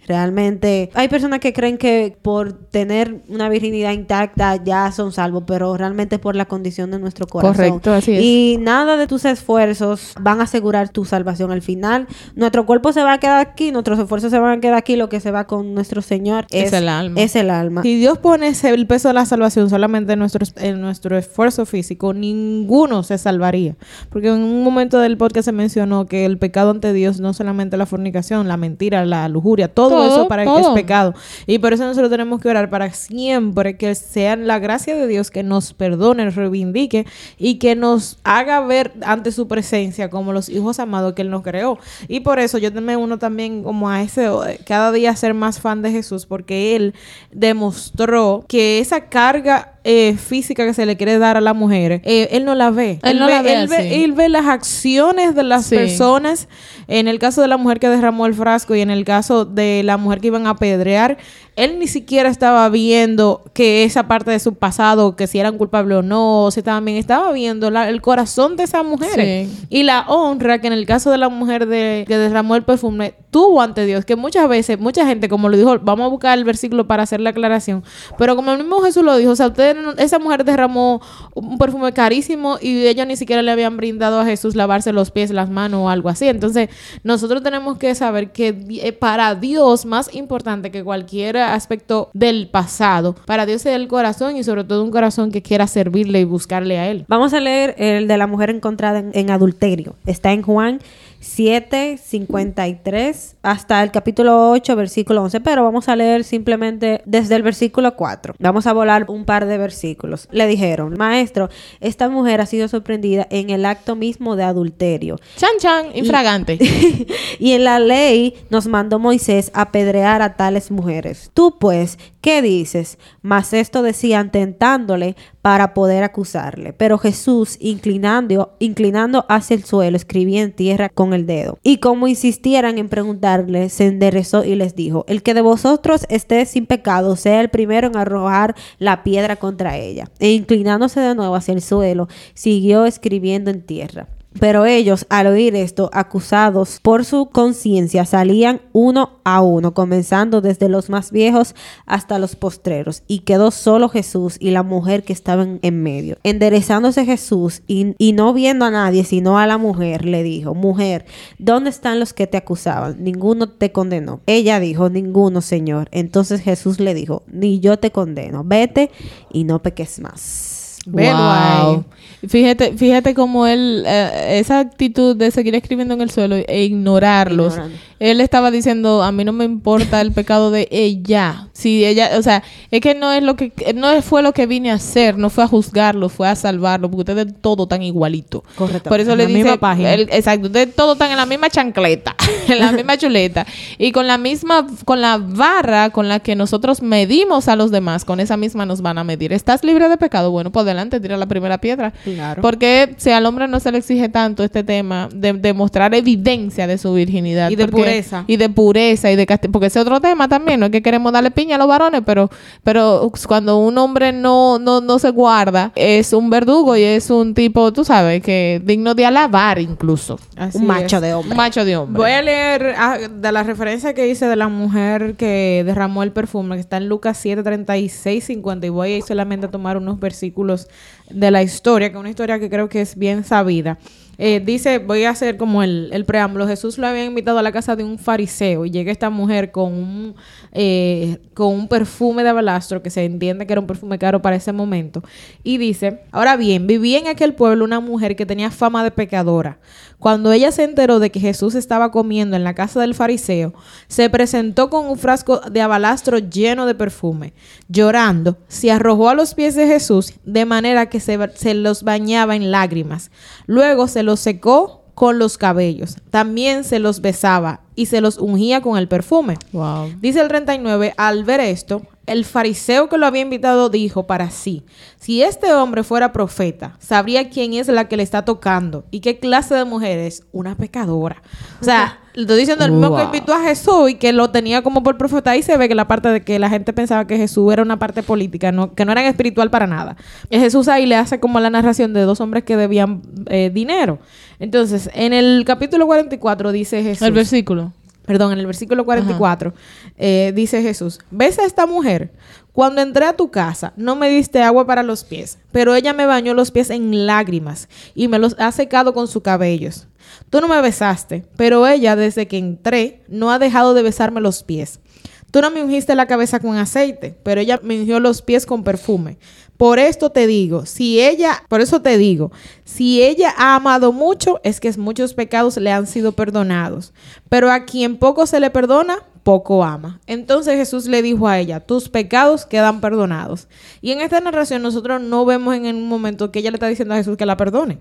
Realmente hay personas que creen que por tener una virginidad intacta ya son salvos, pero realmente es por la condición de nuestro corazón. Correcto, así es. Y nada de tus esfuerzos van a asegurar tu salvación. Al final, nuestro cuerpo se va a quedar aquí, nuestros esfuerzos se van a quedar aquí, lo que se va con nuestro Señor Es el alma. Es el alma. Si Dios pone el peso de la salvación solamente en nuestro, en nuestro esfuerzo físico, ninguno se salvaría. Porque en un momento del podcast se mencionó que el pecado ante Dios no solamente la fornicación, la mentira, la lujuria, todo, Todo, eso para todo. es pecado. Y por eso nosotros tenemos que orar para siempre que sea la gracia de Dios que nos perdone, reivindique y que nos haga ver ante su presencia como los hijos amados que Él nos creó. Y por eso yo me uno también como a ese, cada día ser más fan de Jesús, porque Él demostró que esa carga eh, física que se le quiere dar a la mujer, eh, Él no la ve. Él no ve, la ve él, ve, así. él ve las acciones de las Sí. personas. En el caso de la mujer que derramó el frasco y en el caso de la mujer que iban a apedrear, él ni siquiera estaba viendo que esa parte de su pasado, que si eran culpables o no, o si estaban bien, estaba viendo la- el corazón de esa mujer. Sí. Y la honra que en el caso de la mujer de, que derramó el perfume tuvo ante Dios, que muchas veces, mucha gente, como lo dijo, vamos a buscar el versículo para hacer la aclaración, pero como el mismo Jesús lo dijo, o sea, ustedes no- esa mujer derramó un perfume carísimo y ellos ni siquiera le habían brindado a Jesús lavarse los pies, las manos o algo así. Entonces, nosotros tenemos que saber que eh, para Dios, más importante que aspecto del pasado, para Dios es el corazón y sobre todo un corazón que quiera servirle y buscarle a Él. Vamos a leer el de la mujer encontrada en, en adulterio. Está en Juan 7, 53 hasta el capítulo 8, versículo 11. Pero vamos a leer simplemente desde el versículo 4. Vamos a volar un par de versículos. Le dijeron, maestro, esta mujer ha sido sorprendida en el acto mismo de adulterio. Chan, chan, infragante. *laughs* y en la ley nos mandó Moisés apedrear a tales mujeres. Tú pues, ¿qué dices? Mas esto decían tentándole para poder acusarle. Pero Jesús, inclinando, inclinando hacia el suelo, escribía en tierra con el dedo. Y como insistieran en preguntarle, se enderezó y les dijo, el que de vosotros esté sin pecado, sea el primero en arrojar la piedra contra ella. E inclinándose de nuevo hacia el suelo, siguió escribiendo en tierra. Pero ellos, al oír esto, acusados por su conciencia, salían uno a uno, comenzando desde los más viejos hasta los postreros, y quedó solo Jesús y la mujer que estaban en medio. Enderezándose Jesús y, y no viendo a nadie, sino a la mujer, le dijo, mujer, ¿dónde están los que te acusaban? Ninguno te condenó. Ella dijo, ninguno, Señor. Entonces Jesús le dijo, ni yo te condeno, vete y no peques más. Wow. Fíjate, fíjate cómo él, eh, esa actitud de seguir escribiendo en el suelo e ignorarlos. Ignorando. Él estaba diciendo, a mí no me importa el pecado de ella. Si ella, o sea, es que no es lo que, no fue lo que vine a hacer, no fue a juzgarlo, fue a salvarlo, porque ustedes todo tan igualito. Correcto. Por eso En le la dice, misma página. exacto, ustedes todos están en la misma chancleta, *laughs* en la misma chuleta. Y con la misma, con la barra con la que nosotros medimos a los demás, con esa misma nos van a medir. ¿Estás libre de pecado? Bueno, pues adelante, tira la primera piedra. Claro. Porque si al hombre no se le exige tanto este tema de, de mostrar evidencia de su virginidad. Y de Porque- pureza. Y de pureza y de castigo. Porque ese es otro tema también. No es que queremos darle piña a los varones, pero, pero cuando un hombre no, no, no se guarda, es un verdugo y es un tipo, tú sabes, que digno de alabar incluso. Así un macho es. de Un hombre. macho de hombre. Voy a leer ah, de la referencia que hice de la mujer que derramó el perfume, que está en Lucas 7, 36, 50. Y voy a ir solamente a tomar unos versículos de la historia, que es una historia que creo que es bien sabida. Eh, dice, voy a hacer como el, el preámbulo. Jesús lo había invitado a la casa de un fariseo y llega esta mujer con un, eh, con un perfume de balastro que se entiende que era un perfume caro para ese momento. Y dice, ahora bien, vivía en aquel pueblo una mujer que tenía fama de pecadora. Cuando ella se enteró de que Jesús estaba comiendo en la casa del fariseo, se presentó con un frasco de abalastro lleno de perfume. Llorando, se arrojó a los pies de Jesús de manera que se, se los bañaba en lágrimas. Luego se los secó con los cabellos. También se los besaba y se los ungía con el perfume. Wow. Dice el 39, al ver esto, el fariseo que lo había invitado dijo para sí, si este hombre fuera profeta, sabría quién es la que le está tocando y qué clase de mujer es, una pecadora. O sea, *laughs* le estoy diciendo el mismo que invitó a Jesús y que lo tenía como por profeta. Ahí se ve que la parte de que la gente pensaba que Jesús era una parte política, no, que no era espiritual para nada. Y Jesús ahí le hace como la narración de dos hombres que debían eh, dinero. Entonces, en el capítulo 44 dice Jesús... El versículo. Perdón, en el versículo 44 eh, dice Jesús, ¿ves a esta mujer? Cuando entré a tu casa, no me diste agua para los pies, pero ella me bañó los pies en lágrimas y me los ha secado con sus cabellos. Tú no me besaste, pero ella desde que entré no ha dejado de besarme los pies. Tú no me ungiste la cabeza con aceite, pero ella me ungió los pies con perfume. Por esto te digo, si ella, por eso te digo, si ella ha amado mucho, es que muchos pecados le han sido perdonados. Pero a quien poco se le perdona, poco ama. Entonces Jesús le dijo a ella, tus pecados quedan perdonados. Y en esta narración nosotros no vemos en un momento que ella le está diciendo a Jesús que la perdone.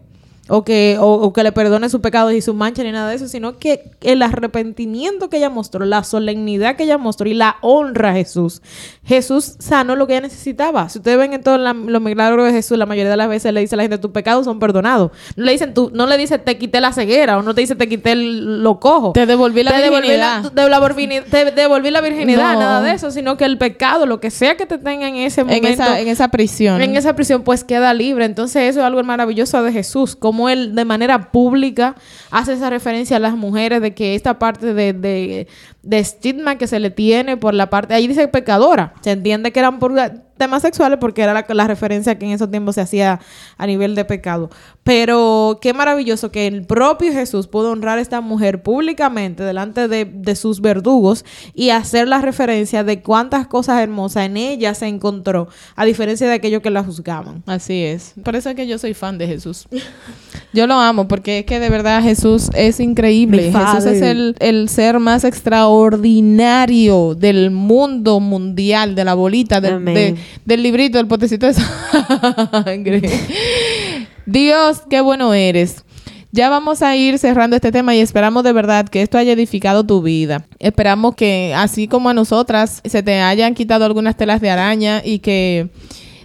O que, o, que le perdone sus pecados y su mancha ni nada de eso, sino que el arrepentimiento que ella mostró, la solemnidad que ella mostró y la honra a Jesús. Jesús sanó lo que ella necesitaba. Si ustedes ven en todos los milagros de Jesús, la mayoría de las veces le dice a la gente, tus pecados son perdonados. No le dicen, tú, no le dice, te quité la ceguera, o no te dice, te quité el- lo cojo. Te devolví la Te devolví la, virginidad. te la te devolví la virginidad, No. nada de eso, sino que el pecado, lo que sea que te tenga en ese momento, En esa, en esa prisión. en esa prisión pues queda libre. Entonces eso es algo maravilloso de Jesús, como él de manera pública hace esa referencia a las mujeres de que esta parte de, de, de estigma que se le tiene por la parte, ahí dice pecadora, se entiende que eran por temas sexuales porque era la, la referencia que en esos tiempos se hacía a nivel de pecado. Pero qué maravilloso que el propio Jesús pudo honrar a esta mujer públicamente delante de, de sus verdugos y hacer la referencia de cuántas cosas hermosas en ella se encontró, a diferencia de aquellos que la juzgaban. Así es. Por eso es que yo soy fan de Jesús. *laughs* Yo lo amo porque es que de verdad Jesús es increíble. Jesús es el, el ser más extraordinario del mundo mundial, de la bolita, de- del librito, del potecito de sangre. Dios, qué bueno eres. Ya vamos a ir cerrando este tema y esperamos de verdad que esto haya edificado tu vida. Esperamos que, así como a nosotras, se te hayan quitado algunas telas de araña y que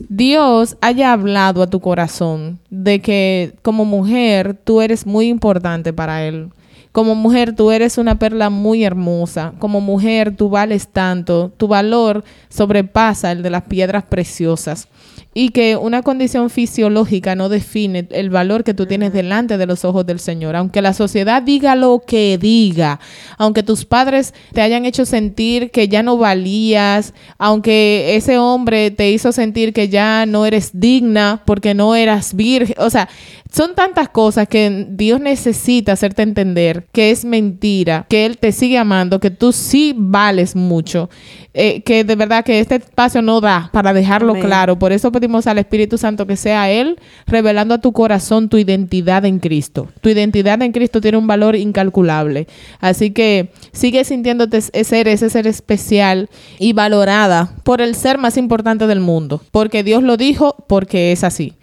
Dios haya hablado a tu corazón de que como mujer tú eres muy importante para Él. Como mujer, tú eres una perla muy hermosa. Como mujer, tú vales tanto. Tu valor sobrepasa el de las piedras preciosas y que una condición fisiológica no define el valor que tú tienes delante de los ojos del Señor. Aunque la sociedad diga lo que diga, aunque tus padres te hayan hecho sentir que ya no valías, aunque ese hombre te hizo sentir que ya no eres digna porque no eras virgen, o sea, son tantas cosas que Dios necesita hacerte entender que es mentira, que Él te sigue amando, que tú sí vales mucho, eh, que de verdad que este espacio no da para dejarlo Amén. claro. Por eso pedimos al Espíritu Santo que sea Él revelando a tu corazón tu identidad en Cristo. Tu identidad en Cristo tiene un valor incalculable. Así que sigue sintiéndote ese ser, ese ser especial y valorada por el ser más importante del mundo. Porque Dios lo dijo, porque es así.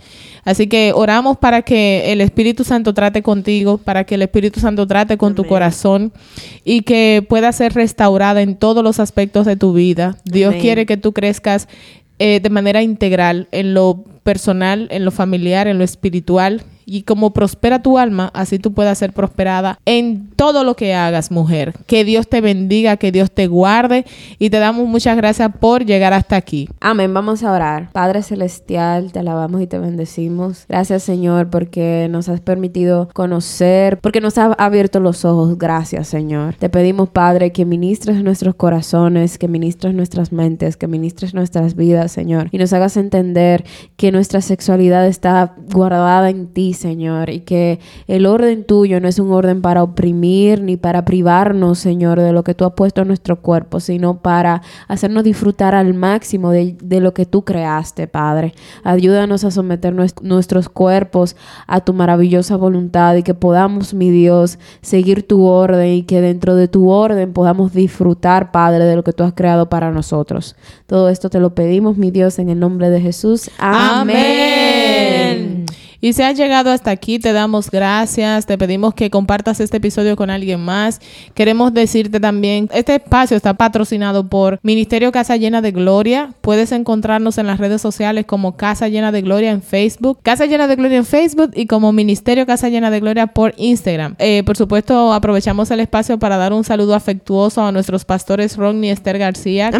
Así que oramos para que el Espíritu Santo trate contigo, para que el Espíritu Santo trate con tu corazón y que pueda ser restaurada en todos los aspectos de tu vida. Dios Amén. quiere que tú crezcas eh, de manera integral en lo personal, en lo familiar, en lo espiritual. Y como prospera tu alma, así tú puedas ser prosperada en todo lo que hagas, mujer. Que Dios te bendiga, que Dios te guarde y te damos muchas gracias por llegar hasta aquí. Amén, vamos a orar. Padre Celestial, te alabamos y te bendecimos. Gracias Señor porque nos has permitido conocer, porque nos has abierto los ojos. Gracias Señor. Te pedimos Padre que ministres nuestros corazones, que ministres nuestras mentes, que ministres nuestras vidas Señor. Y nos hagas entender que nuestra sexualidad está guardada en ti Señor y que el orden tuyo no es un orden para oprimir ni para privarnos Señor de lo que tú has puesto en nuestro cuerpo, sino para hacernos disfrutar al máximo de, lo que tú creaste, Padre. Ayúdanos a someter nues- nuestros cuerpos a tu maravillosa voluntad y que podamos, mi Dios, seguir tu orden y que dentro de tu orden podamos disfrutar, Padre, de lo que tú has creado para nosotros. Todo esto te lo pedimos, mi Dios, en el nombre de Jesús. Amén. Amén. Y si has llegado hasta aquí, te damos gracias. Te pedimos que compartas este episodio con alguien más. Queremos decirte también, este espacio está patrocinado por Ministerio Casa Llena de Gloria. Puedes encontrarnos en las redes sociales como Casa Llena de Gloria en Facebook, Casa Llena de Gloria en Facebook y como Ministerio Casa Llena de Gloria por Instagram. Eh, por supuesto, aprovechamos el espacio para dar un saludo afectuoso a nuestros pastores Ron y Esther García. que-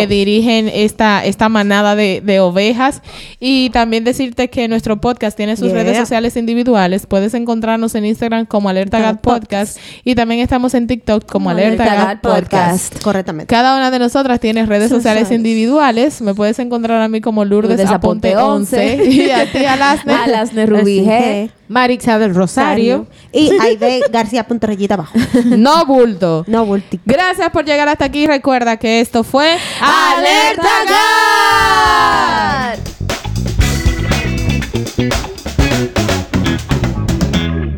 que dirigen esta, esta manada de, de ovejas. Y también decirte que nuestro podcast tiene sus Yeah. redes sociales individuales. Puedes encontrarnos en Instagram como Alerta Gat Podcast y también estamos en TikTok como Alerta, Alerta Gat Gat Podcast. Podcast. Correctamente. Cada una de nosotras tiene redes sociales individuales. Me puedes encontrar a mí como Lourdes Lourdes Aponte Aponte 11 *laughs* y a ti, Alasne. *laughs* Alasne Rubí G. Marixa del Rosario. Y Aide García Punto Rayita abajo. *laughs* No bulto. No, Volti. Gracias por llegar hasta aquí. Recuerda que esto fue Alerta Gat.